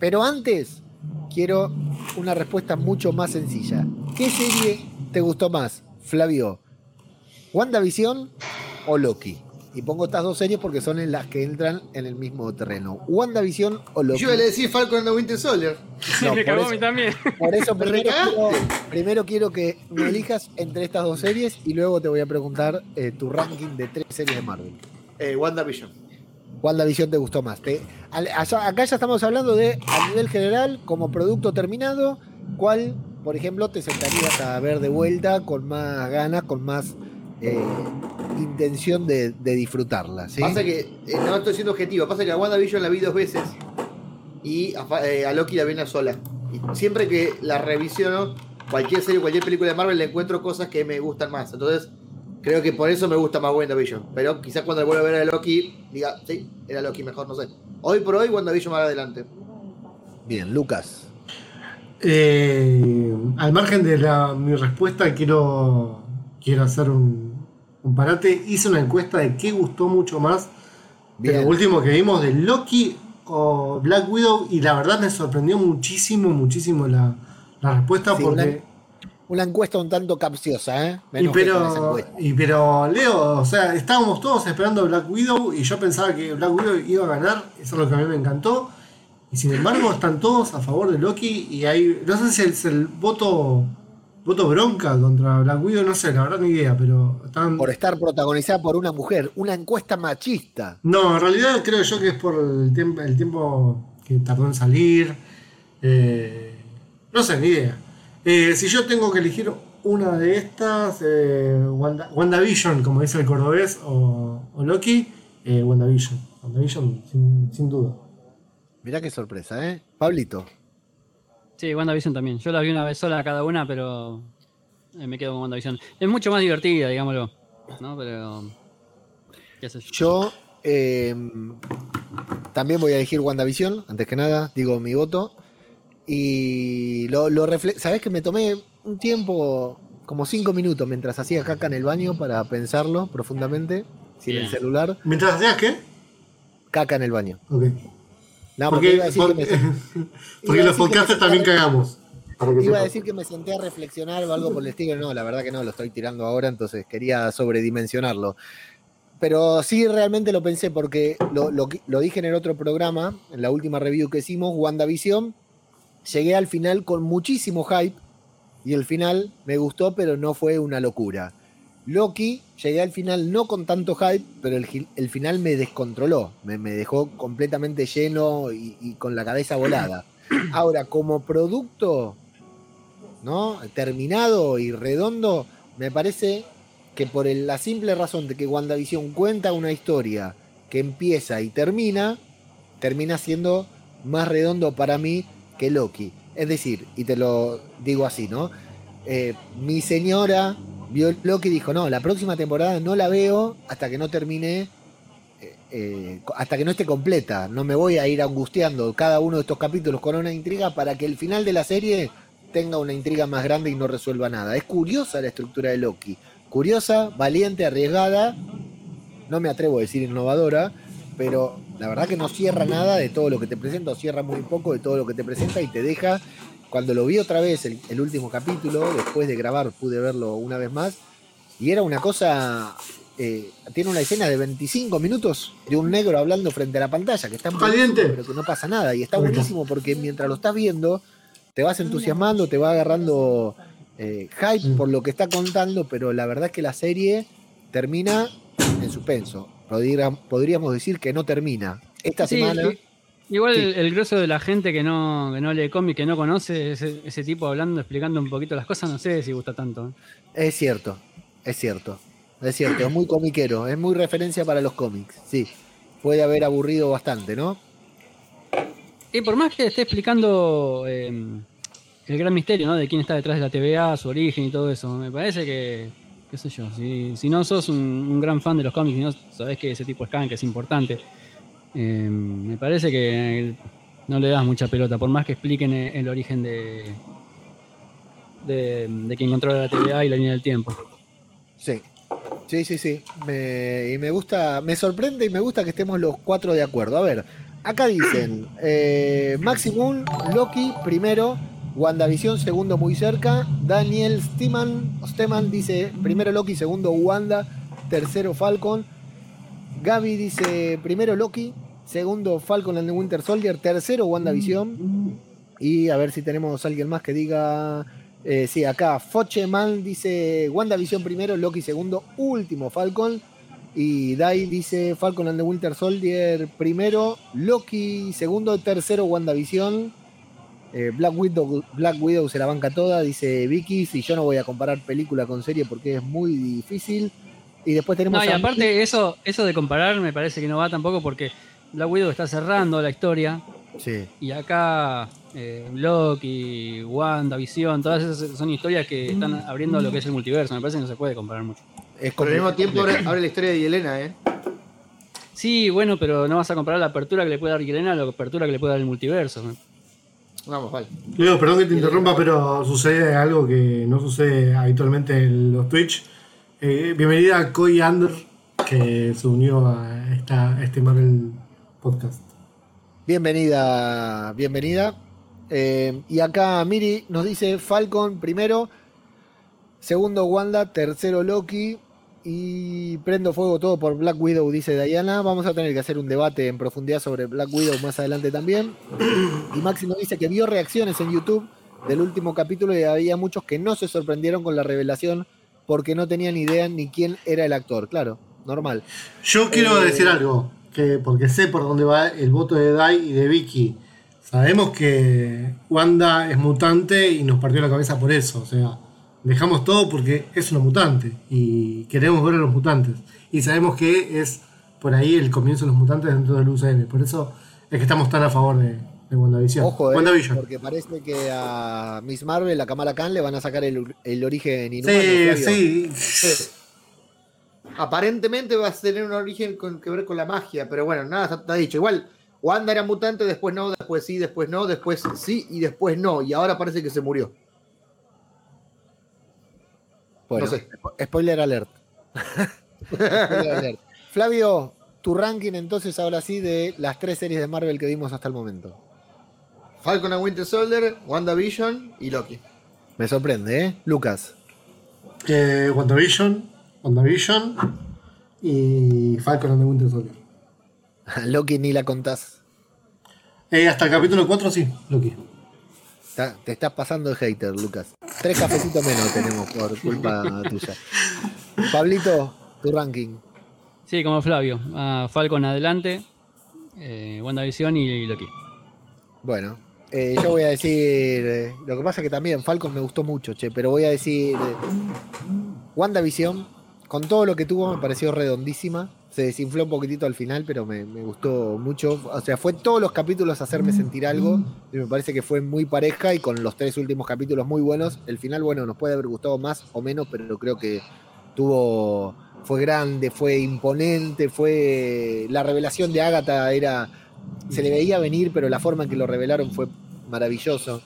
Pero antes, quiero una respuesta mucho más sencilla. ¿Qué serie te gustó más, Flavio? ¿WandaVision o Loki? Y pongo estas dos series porque son las que entran en el mismo terreno. WandaVision o Loki. Yo le decía Falcon and the Winter Soldier. No, me cagó a mí también. Por eso primero quiero, que me elijas entre estas dos series y luego te voy a preguntar eh, tu ranking de tres series de Marvel. Eh, WandaVision. ¿Cuál visión te gustó más? acá ya estamos hablando de, a nivel general, como producto terminado, ¿cuál, por ejemplo, te sentarías a ver de vuelta con más ganas, con más eh, intención de, disfrutarla? Pasa que, eh, no estoy siendo objetivo, pasa que a WandaVision la vi dos veces y a, eh, a Loki la vi una sola. Y siempre que la revisiono, cualquier serie, cualquier película de Marvel, le encuentro cosas que me gustan más. Entonces, Creo que por eso me gusta más WandaVision. Pero quizás cuando vuelva a ver a Loki, diga, sí, era Loki mejor, no sé. Hoy por hoy, WandaVision más adelante. Bien, Lucas. Eh, al margen de mi respuesta, quiero, quiero hacer un, un, parate. Hice una encuesta de qué gustó mucho más de lo último que vimos de Loki o Black Widow. Y la verdad me sorprendió muchísimo, muchísimo la, respuesta porque una encuesta un tanto capciosa, ¿eh? y pero, y pero, Leo, o sea, estábamos todos esperando Black Widow y yo pensaba que Black Widow iba a ganar, eso es lo que a mí me encantó. Y sin embargo, están todos a favor de Loki y hay, no sé si es el voto voto bronca contra Black Widow, no sé, la verdad ni idea, pero están... Por estar protagonizada por una mujer, una encuesta machista. No, en realidad creo yo que es por el tiempo, el tiempo que tardó en salir. Eh, no sé, ni idea. Eh, si yo tengo que elegir una de estas, eh, WandaVision, como dice el cordobés, o, Loki, eh, WandaVision. WandaVision, sin, duda. Mirá qué sorpresa, ¿eh? Pablito. Sí, WandaVision también. Yo la vi una vez sola cada una, pero eh, me quedo con WandaVision. Es mucho más divertida, digámoslo. ¿no? Pero. Yo también voy a elegir WandaVision, antes que nada, digo mi voto. Y lo, lo ¿Sabés que me tomé un tiempo como cinco minutos mientras hacía caca en el baño para pensarlo profundamente, sin el celular. ¿Mientras hacías qué? Caca en el baño. Ok. porque, los podcasts también cagamos. Iba a decir que me senté a reflexionar o algo por el estilo. No, la verdad que no, lo estoy tirando ahora, entonces quería sobredimensionarlo. Pero sí realmente lo pensé porque lo, lo, dije en el otro programa, en la última review que hicimos, WandaVision. Llegué al final con muchísimo hype y el final me gustó, pero no fue una locura. Loki, llegué al final no con tanto hype, pero el, final me descontroló, me, dejó completamente lleno y, con la cabeza volada. Ahora, como producto, ¿no? Terminado y redondo, me parece que por la simple razón de que WandaVision cuenta una historia que empieza y termina, termina siendo más redondo para mí que Loki. Es decir, y te lo digo así, ¿no? Eh, mi señora vio Loki y dijo, no, la próxima temporada no la veo hasta que no termine, eh, eh, hasta que no esté completa. No me voy a ir angustiando cada uno de estos capítulos con una intriga para que el final de la serie tenga una intriga más grande y no resuelva nada. Es curiosa la estructura de Loki. Curiosa, valiente, arriesgada. No me atrevo a decir innovadora, pero la verdad que no cierra nada de todo lo que te presenta, o cierra muy poco de todo lo que te presenta y te deja. Cuando lo vi otra vez, el, último capítulo, después de grabar, pude verlo una vez más, y era una cosa eh, tiene una escena de 25 minutos de un negro hablando frente a la pantalla, que está caliente, pero que no pasa nada. Y está buenísimo porque mientras lo estás viendo, te vas entusiasmando, te va agarrando eh, hype por lo que está contando, pero la verdad es que la serie termina en suspenso. Podríamos decir que no termina. Esta semana. Igual el, el, grueso de la gente que no, que no lee cómic, que no conoce ese, tipo hablando, explicando un poquito las cosas, no sé si gusta tanto. ¿eh? Es cierto, es cierto. Es cierto, es muy comiquero, es muy referencia para los cómics, sí. Puede haber aburrido bastante, ¿no? Y por más que esté explicando em, el gran misterio, ¿no? De quién está detrás de la TVA, su origen y todo eso, me parece que, qué sé yo, si, no sos un, gran fan de los cómics y no sabés que ese tipo es can, que es importante, em, me parece que no le das mucha pelota, por más que expliquen el, origen de, de, de quien controla la TVA y la línea del tiempo. Sí, Sí, sí, sí. y me gusta, me sorprende y me gusta que estemos los cuatro de acuerdo. A ver, Acá dicen, eh, Maximum, Loki primero, WandaVision segundo muy cerca, Daniel Steman, Steman dice primero Loki, segundo Wanda, tercero Falcon, Gaby dice primero Loki, segundo Falcon and the Winter Soldier, tercero WandaVision y a ver si tenemos alguien más que diga, eh, sí, acá Focheman dice WandaVision primero, Loki segundo, último Falcon. Y Dai dice Falcon and the Winter Soldier primero, Loki segundo, tercero WandaVision. Eh, Black, Widow, Black Widow se la banca toda, dice Vicky. Si yo no voy a comparar película con serie porque es muy difícil. Y después tenemos. No, y aparte, eso, eso de comparar me parece que no va tampoco porque Black Widow está cerrando la historia. Sí. Y acá eh, Loki, WandaVision, todas esas son historias que están abriendo lo que es el multiverso. Me parece que no se puede comparar mucho. Pero al mismo tiempo abre, la historia de Yelena, ¿eh? Sí, bueno, pero no vas a comparar la apertura que le puede dar Yelena a la apertura que le puede dar el multiverso. Vamos, vale. Leo, perdón que te interrumpa, pero sucede algo que no sucede habitualmente en los Twitch. Eh, bienvenida a Koi Under, que se unió a, esta, este Marvel Podcast. Bienvenida, bienvenida. Eh, y acá Miri nos dice Falcon primero, segundo Wanda, tercero Loki, y prendo fuego todo por Black Widow, dice Diana. Vamos a tener que hacer un debate en profundidad sobre Black Widow más adelante también. Y Máximo dice que vio reacciones en YouTube del último capítulo y había muchos que no se sorprendieron con la revelación porque no tenían idea ni quién era el actor. Claro, normal. Yo quiero eh, decir algo, que porque sé por dónde va el voto de Dai y de Vicky. Sabemos que Wanda es mutante y nos partió la cabeza por eso. O sea, dejamos todo porque es una mutante y queremos ver a los mutantes. Y sabemos que es por ahí el comienzo de los mutantes dentro del UCM. Por eso es que estamos tan a favor de, de WandaVision. Ojo, eh, porque parece que a Miss Marvel, a Kamala Khan, le van a sacar el, origen inhumano. Sí, sí. Aparentemente va a tener un origen con, que ver con la magia, pero bueno, nada está dicho. Igual, Wanda era mutante, después no, después sí, después no, después sí y después no. Y ahora parece que se murió. Bueno, spoiler alert. spoiler alert. Flavio, tu ranking entonces ahora sí de las tres series de Marvel que vimos hasta el momento. Falcon and Winter Soldier, WandaVision y Loki. Me sorprende, ¿eh? Lucas. Eh, WandaVision, WandaVision y Falcon and Winter Soldier. Loki ni la contás. Eh, hasta el capítulo 4 sí, Loki. te estás pasando de hater, Lucas. Tres cafecitos menos tenemos por culpa tuya. Pablito, tu ranking. Sí, como Flavio. Falcon adelante, eh, WandaVision y Loki. Bueno, eh, yo voy a decir. Eh, lo que pasa es que también Falcon me gustó mucho, che, pero voy a decir. Eh, WandaVision, con todo lo que tuvo, me pareció redondísima. Se desinfló un poquitito al final, pero me, gustó mucho. O sea, fue todos los capítulos hacerme sentir algo. Y me parece que fue muy pareja y con los tres últimos capítulos muy buenos. El final, bueno, nos puede haber gustado más o menos, pero creo que tuvo. Fue grande, fue imponente, fue. La revelación de Agatha era se le veía venir, pero la forma en que lo revelaron fue maravilloso.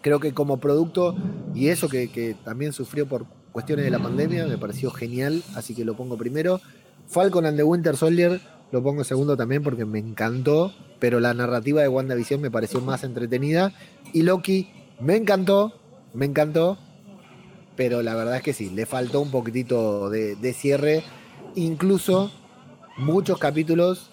Creo que como producto, y eso que, también sufrió por cuestiones de la pandemia, me pareció genial, así que lo pongo primero. Falcon and the Winter Soldier lo pongo segundo también porque me encantó, pero la narrativa de WandaVision me pareció más entretenida. Y Loki me encantó, me encantó, pero la verdad es que sí, le faltó un poquitito de, de cierre. Incluso muchos capítulos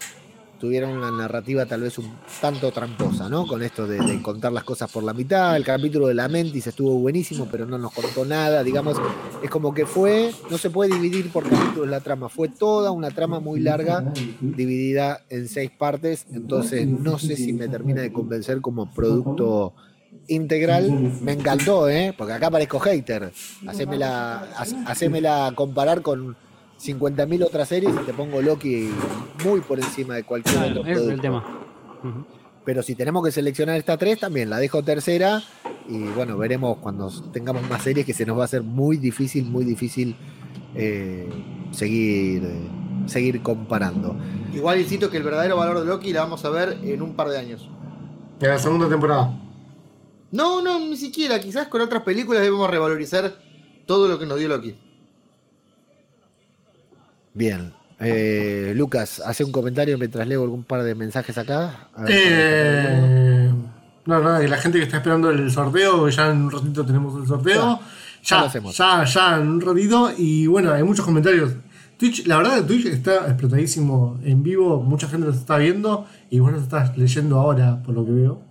tuvieron una narrativa tal vez un tanto tramposa, ¿no? Con esto de, contar las cosas por la mitad. El capítulo de la Mentis estuvo buenísimo, pero no nos contó nada. Digamos, es como que fue, no se puede dividir por capítulos la trama. Fue toda una trama muy larga, dividida en seis partes. Entonces, no sé si me termina de convencer como producto integral. Me encantó, ¿eh? Porque acá parezco hater. Hacémela, hacémela comparar con 50.000 otras series y te pongo Loki muy por encima de cualquier otro. Es el tema. Pero si tenemos que seleccionar esta tres, también la dejo tercera. Y bueno, veremos cuando tengamos más series que se nos va a hacer muy difícil, muy difícil eh, seguir, seguir comparando. Igual insisto que el verdadero valor de Loki la vamos a ver en un par de años. En la segunda temporada. No, no, ni siquiera. Quizás con otras películas debemos revalorizar todo lo que nos dio Loki. Bien. Eh, Lucas, hace un comentario mientras leo algún par de mensajes acá. Eh, no, no, y la gente que está esperando el sorteo, ya en un ratito tenemos el sorteo. Ya, ya, ya, en un ratito. Y bueno, hay muchos comentarios. Twitch, la verdad que Twitch está explotadísimo en vivo, mucha gente nos está viendo y vos nos estás leyendo ahora, por lo que veo.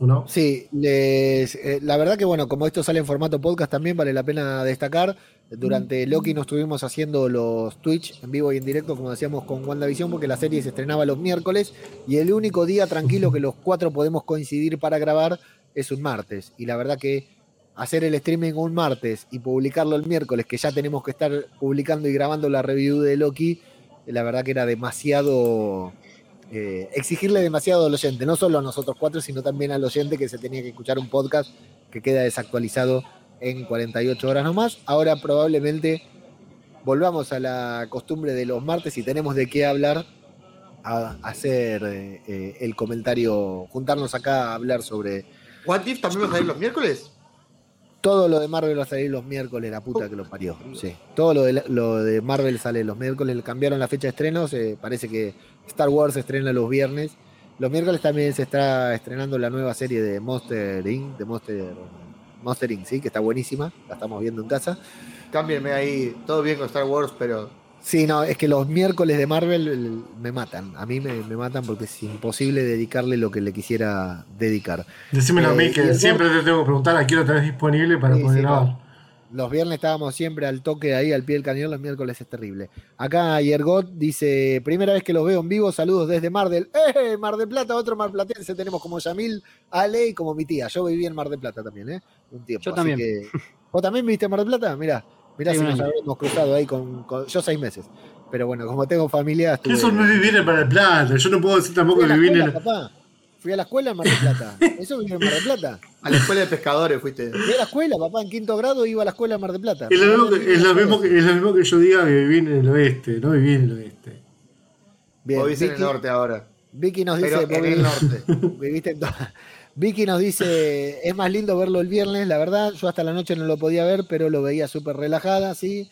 ¿O no? Sí, les, eh, la verdad que bueno, como esto sale en formato podcast también vale la pena destacar durante Loki nos estuvimos haciendo los Twitch en vivo y en directo, como decíamos con WandaVision, porque la serie se estrenaba los miércoles y el único día tranquilo que los cuatro podemos coincidir para grabar es un martes. Y la verdad que hacer el streaming un martes y publicarlo el miércoles, que ya tenemos que estar publicando y grabando la review de Loki, la verdad que era demasiado... Eh, exigirle demasiado al oyente, no solo a nosotros cuatro, sino también al oyente que se tenía que escuchar un podcast que queda desactualizado en 48 horas nomás. Ahora probablemente volvamos a la costumbre de los martes y tenemos de qué hablar, a hacer eh, el comentario, juntarnos acá a hablar sobre... ¿What If también va a salir los miércoles? Todo lo de Marvel va a salir los miércoles, la puta que lo parió. Sí. Todo lo de, lo de Marvel sale los miércoles, cambiaron la fecha de estrenos, parece que Star Wars se estrena los viernes. Los miércoles también se está estrenando la nueva serie de Monster Inc., de Monster Monster Inc., ¿sí? que está buenísima, la estamos viendo en casa. Cámbienme ahí, todo bien con Star Wars, pero... Sí, no, es que los miércoles de Marvel me matan, a mí me, matan porque es imposible dedicarle lo que le quisiera dedicar. Decímelo a mí, eh, que siempre te tengo que preguntar a quién lo tenés disponible para poder grabar. Los viernes estábamos siempre al toque ahí, al pie del cañón, los miércoles es terrible. Acá Yergot dice, primera vez que los veo en vivo, saludos desde Mar del... ¡Eh! Mar del Plata, otro Mar Platense, tenemos como Yamil, Ale y como mi tía. Yo viví en Mar del Plata también, ¿eh? Un tiempo. Yo también. ¿Vos también viviste en Mar del Plata? Mirá, mirá si nos habíamos cruzado ahí con, Yo seis meses. Pero bueno, como tengo familia... Eso no es vivir en Mar del Plata, yo no puedo decir tampoco que viví en... Fui a la escuela en Mar del Plata. ¿Eso vivió en Mar del Plata? A la escuela de pescadores fuiste. Fui a la escuela, papá, en quinto grado iba a la escuela en Mar del Plata. Es lo, mismo que, es lo, mismo, que, es lo mismo que yo diga que viví en el oeste, no viví en el oeste. Bien, Vos vivís en el norte ahora. Vicky nos dice... Pero en el norte. Viviste en Vicky nos dice, es más lindo verlo el viernes, la verdad, yo hasta la noche no lo podía ver, pero lo veía súper relajada, sí.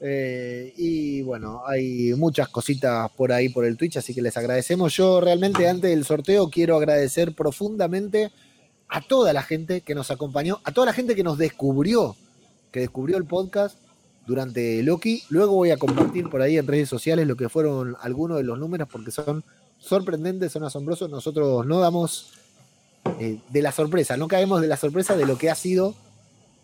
Eh, y bueno, hay muchas cositas por ahí por el Twitch, así que les agradecemos. Yo realmente antes del sorteo quiero agradecer profundamente a toda la gente que nos acompañó, a toda la gente que nos descubrió, que descubrió el podcast durante Loki. Luego voy a compartir por ahí en redes sociales lo que fueron algunos de los números porque son sorprendentes, son asombrosos. Nosotros no damos eh, de la sorpresa, no caemos de la sorpresa de lo que ha sido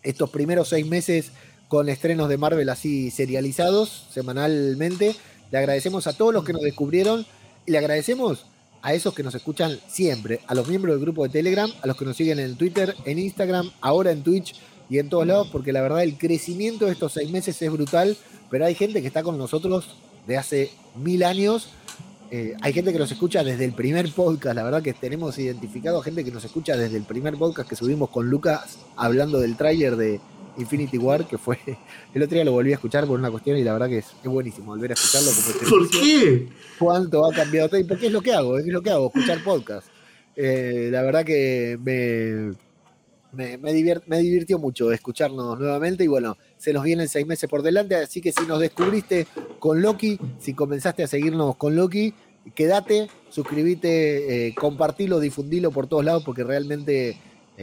estos primeros seis meses con estrenos de Marvel así serializados semanalmente. Le agradecemos a todos los que nos descubrieron y le agradecemos a esos que nos escuchan siempre, a los miembros del grupo de Telegram, a los que nos siguen en Twitter, en Instagram, ahora en Twitch y en todos lados, porque la verdad el crecimiento de estos seis meses es brutal, pero hay gente que está con nosotros de hace mil años eh, hay gente que nos escucha desde el primer podcast, la verdad que tenemos identificado gente que nos escucha desde el primer podcast que subimos con Lucas hablando del tráiler de Infinity War, que fue el otro día lo volví a escuchar por una cuestión y la verdad que es, buenísimo volver a escucharlo. ¿Por qué? ¿Cuánto ha cambiado? Porque es lo que hago, es lo que hago, escuchar podcast. Eh, la verdad que me, me, me, divirtió mucho escucharnos nuevamente y bueno, se nos vienen seis meses por delante, así que si nos descubriste con Loki, si comenzaste a seguirnos con Loki, quédate, suscríbete, eh, compartilo, difundilo por todos lados porque realmente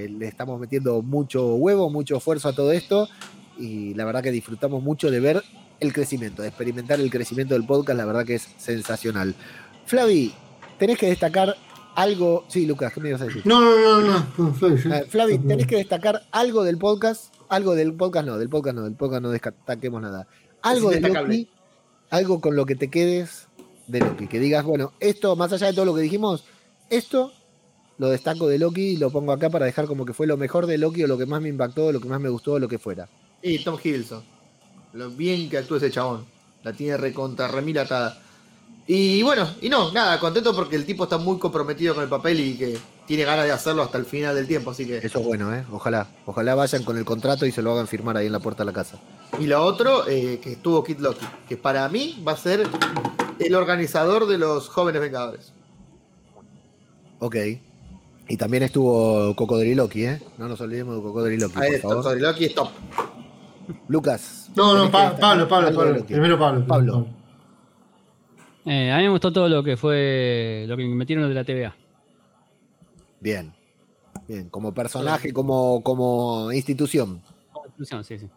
le estamos metiendo mucho huevo, mucho esfuerzo a todo esto y la verdad que disfrutamos mucho de ver el crecimiento, de experimentar el crecimiento del podcast, la verdad que es sensacional. Flavi, tenés que destacar algo. Sí, Lucas, ¿qué me ibas a decir? No, no, no, no. Flavi, tenés que destacar algo del podcast. Algo del podcast no, del podcast no, del podcast no destaquemos nada. Algo de Loki, algo con lo que te quedes de Loki. Que digas, bueno, esto, más allá de todo lo que dijimos, esto lo destaco de Loki y lo pongo acá para dejar como que fue lo mejor de Loki o lo que más me impactó, lo que más me gustó, o lo que fuera. Y Tom Hiddleston. Lo bien que actúa ese chabón. La tiene recontra, remilatada. Y bueno, y no, nada, contento porque el tipo está muy comprometido con el papel y que tiene ganas de hacerlo hasta el final del tiempo, así que. Eso es bueno, ¿eh? Ojalá. Ojalá vayan con el contrato y se lo hagan firmar ahí en la puerta de la casa. Y lo otro, eh, que estuvo Kid Loki, que para mí va a ser el organizador de los jóvenes Vengadores. Ok. Y también estuvo Cocodriloqui, ¿eh? No nos olvidemos de Cocodriloqui. Ahí está, Cocodriloqui es top. Lucas. No, no, Pablo, Pablo, Pablo, Primero Pablo. Pablo. Eh, a mí me gustó todo lo que fue lo que metieron de la TVA. Bien. Bien, como personaje, como, como institución. Como institución, sí, sí.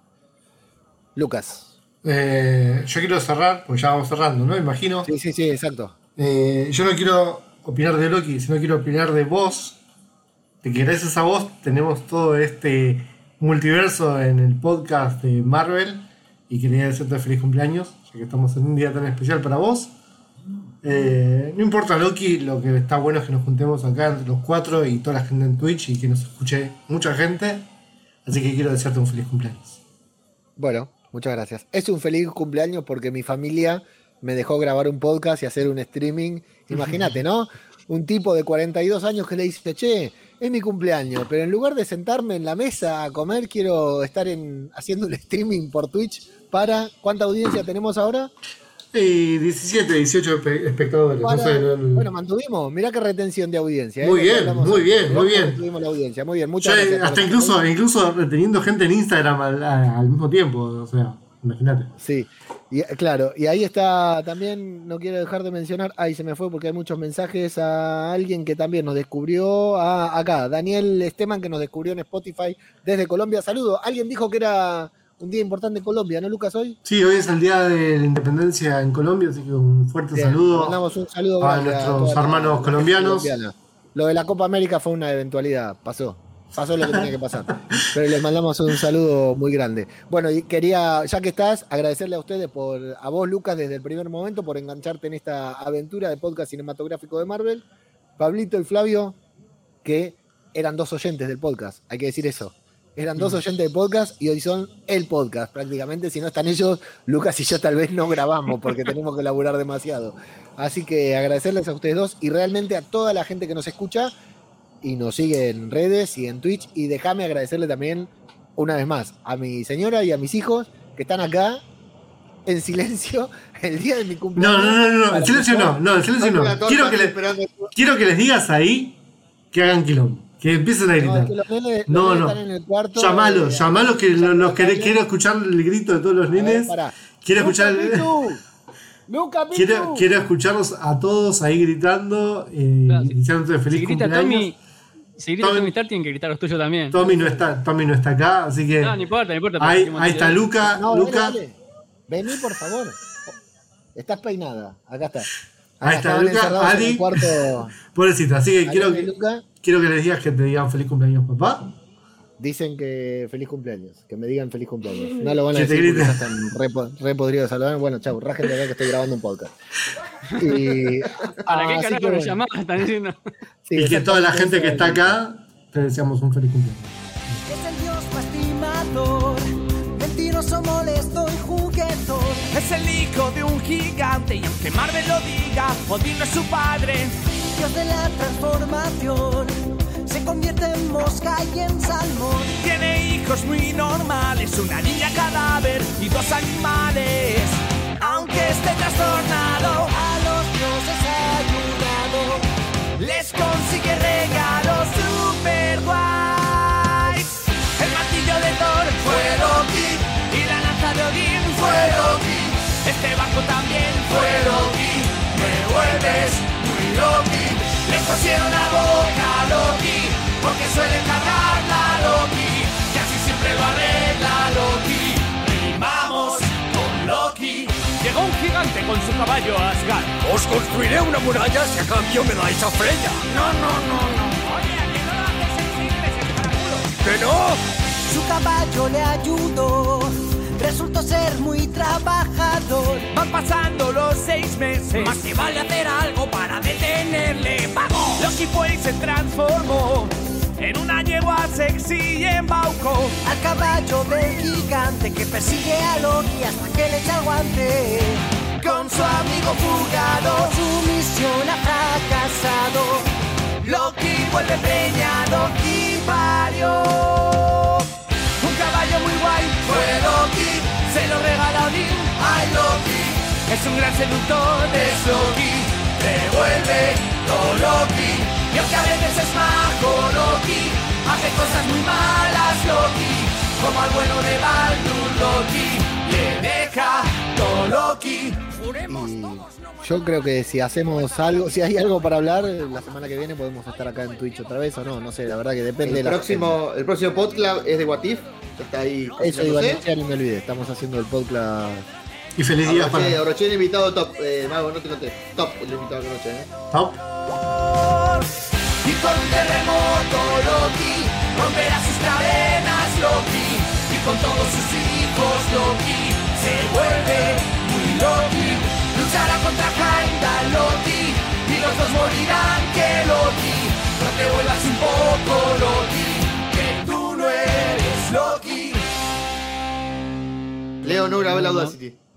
Lucas. Eh, yo quiero cerrar, pues ya vamos cerrando, ¿no? Imagino. Sí, sí, sí, exacto. Eh, yo no quiero opinar de Loki, sino quiero opinar de vos. De que gracias a vos tenemos todo este multiverso en el podcast de Marvel. Y quería decirte feliz cumpleaños, ya que estamos en un día tan especial para vos. Eh, no importa Loki, lo que está bueno es que nos juntemos acá entre los cuatro y toda la gente en Twitch y que nos escuche mucha gente. Así que quiero desearte un feliz cumpleaños. Bueno, muchas gracias. Es un feliz cumpleaños porque mi familia me dejó grabar un podcast y hacer un streaming. Imagínate, ¿no? Un tipo de 42 años que le dice, che, es mi cumpleaños, pero en lugar de sentarme en la mesa a comer, quiero estar en, haciendo un streaming por Twitch para... ¿Cuánta audiencia tenemos ahora? Y 17, 18 espectadores. Bueno, mantuvimos. Mirá qué retención de audiencia. ¿eh? Muy, bien, muy bien, muy bien, Mantuvimos la audiencia. Muy bien, muchas gracias. Hasta incluso, incluso reteniendo gente en Instagram al, mismo tiempo. O sea, imagínate. Sí, y, claro. Y ahí está también, no quiero dejar de mencionar, ahí se me fue porque hay muchos mensajes a alguien que también nos descubrió. A, acá, Daniel Esteman, que nos descubrió en Spotify desde Colombia. Saludo. Alguien dijo que era un día importante en Colombia, ¿no, Lucas, hoy? Sí, hoy es el día de la independencia en Colombia, así que un fuerte saludo, mandamos un saludo a nuestros hermanos colombianos. Lo de la Copa América fue una eventualidad, pasó. Pasó lo que tenía que pasar. Pero les mandamos un saludo muy grande. Bueno, y quería, ya que estás, agradecerle a ustedes por, a vos, Lucas, desde el primer momento, por engancharte en esta aventura de podcast cinematográfico de Marvel. Pablito y Flavio, que eran dos oyentes del podcast, hay que decir eso. Eran dos oyentes de podcast y hoy son el podcast prácticamente. Si no están ellos, Lucas y yo tal vez no grabamos porque tenemos que laburar demasiado. Así que agradecerles a ustedes dos y realmente a toda la gente que nos escucha y nos sigue en redes y en Twitch. Y déjame agradecerle también una vez más a mi señora y a mis hijos que están acá en silencio el día de mi cumpleaños. No, no, no, no, en silencio no, no, en silencio no. Quiero que, les, quiero que les digas ahí que hagan quilombo Que empiecen a gritar. No, los no. no. En el cuarto, llamalo, eh, llamalo que los, quiero escuchar el grito de todos los nenes. quiero escuchar el. quiero, quiero escucharlos a todos ahí gritando eh, y feliz cumpleaños. Si grita Tommy, Star, tienen que gritar los tuyos también. Tommy no está, Tommy no está acá, así que. No, no importa, no importa. Ahí, ahí está Luca. Luca. Vení, por favor. Estás peinada. Acá está. Ahí está, Luca. Adi. Pobrecita, así que quiero que. Quiero que les digas que te digan feliz cumpleaños, papá. Dicen que feliz cumpleaños, que me digan feliz cumpleaños. No lo van a decir porque están re, podridos saludar. Bueno, chau, rajen de acá que estoy grabando un podcast. Y, ¿Para qué carajo lo llamás? Están diciendo. y que toda la gente que está acá te deseamos un feliz cumpleaños. Es el Dios lastimador, mentiroso, molesto y juguetón. Es el hijo de un gigante y aunque Marvel lo diga, Odín no es su padre de la transformación convierte en mosca y en salmón. Tiene hijos muy normales, una niña cadáver y dos animales. Aunque esté trastornado, a los dioses ha ayudado. Les consigue regalos super guays. El martillo de Thor fue Loki y la lanza de Odín fue Loki. Este barco también fue Loki. Me vuelves Loki, la boca Loki, porque suele cargar la Loki, y así siempre lo arregla Loki. Rimamos con Loki. Llegó un gigante con su caballo a Asgard. Os construiré una muralla si a cambio me dais a Freya. No, no, no, no. Oye, ¿a no lo haces para culo? ¿Que no? Su caballo le ayudó resultó ser muy trabajador. Van pasando los seis meses, más que vale hacer algo para detenerle. ¡Vamos! Loki fue y se transformó en una yegua sexy y embaucó al caballo del gigante que persigue a Loki hasta que le echa el guante. Con su amigo fugado, su misión ha fracasado. Loki vuelve preñado y parió caballo muy guay. Fue Loki, se lo regala Odin. Ay, Loki, es un gran seductor. Es Loki, devuelve todo Loki. Y aunque a veces es majo Loki, hace cosas muy malas Loki. Como al bueno de Baldur Loki, le deja todo Loki. Yo creo que si hacemos algo, si hay algo para hablar, la semana que viene podemos estar acá en Twitch otra vez o no, no sé, la verdad que depende. El, próximo, el próximo podcast es de Watif está ahí. Eso iba a decir, no me olvidé. Estamos haciendo el podcast. Y feliz día para. el invitado top. Eh, Mago, no te conté. Top el invitado de noche, ¿eh? Top. Y con un terremoto Loki romperá sus cadenas Loki y con todos sus hijos Loki se vuelve Loki luchará contra Heimdall Loki y los dos morirán que Loki. No te vuelvas un poco Loki que tú no eres Loki. Leo no grabé la Audacity.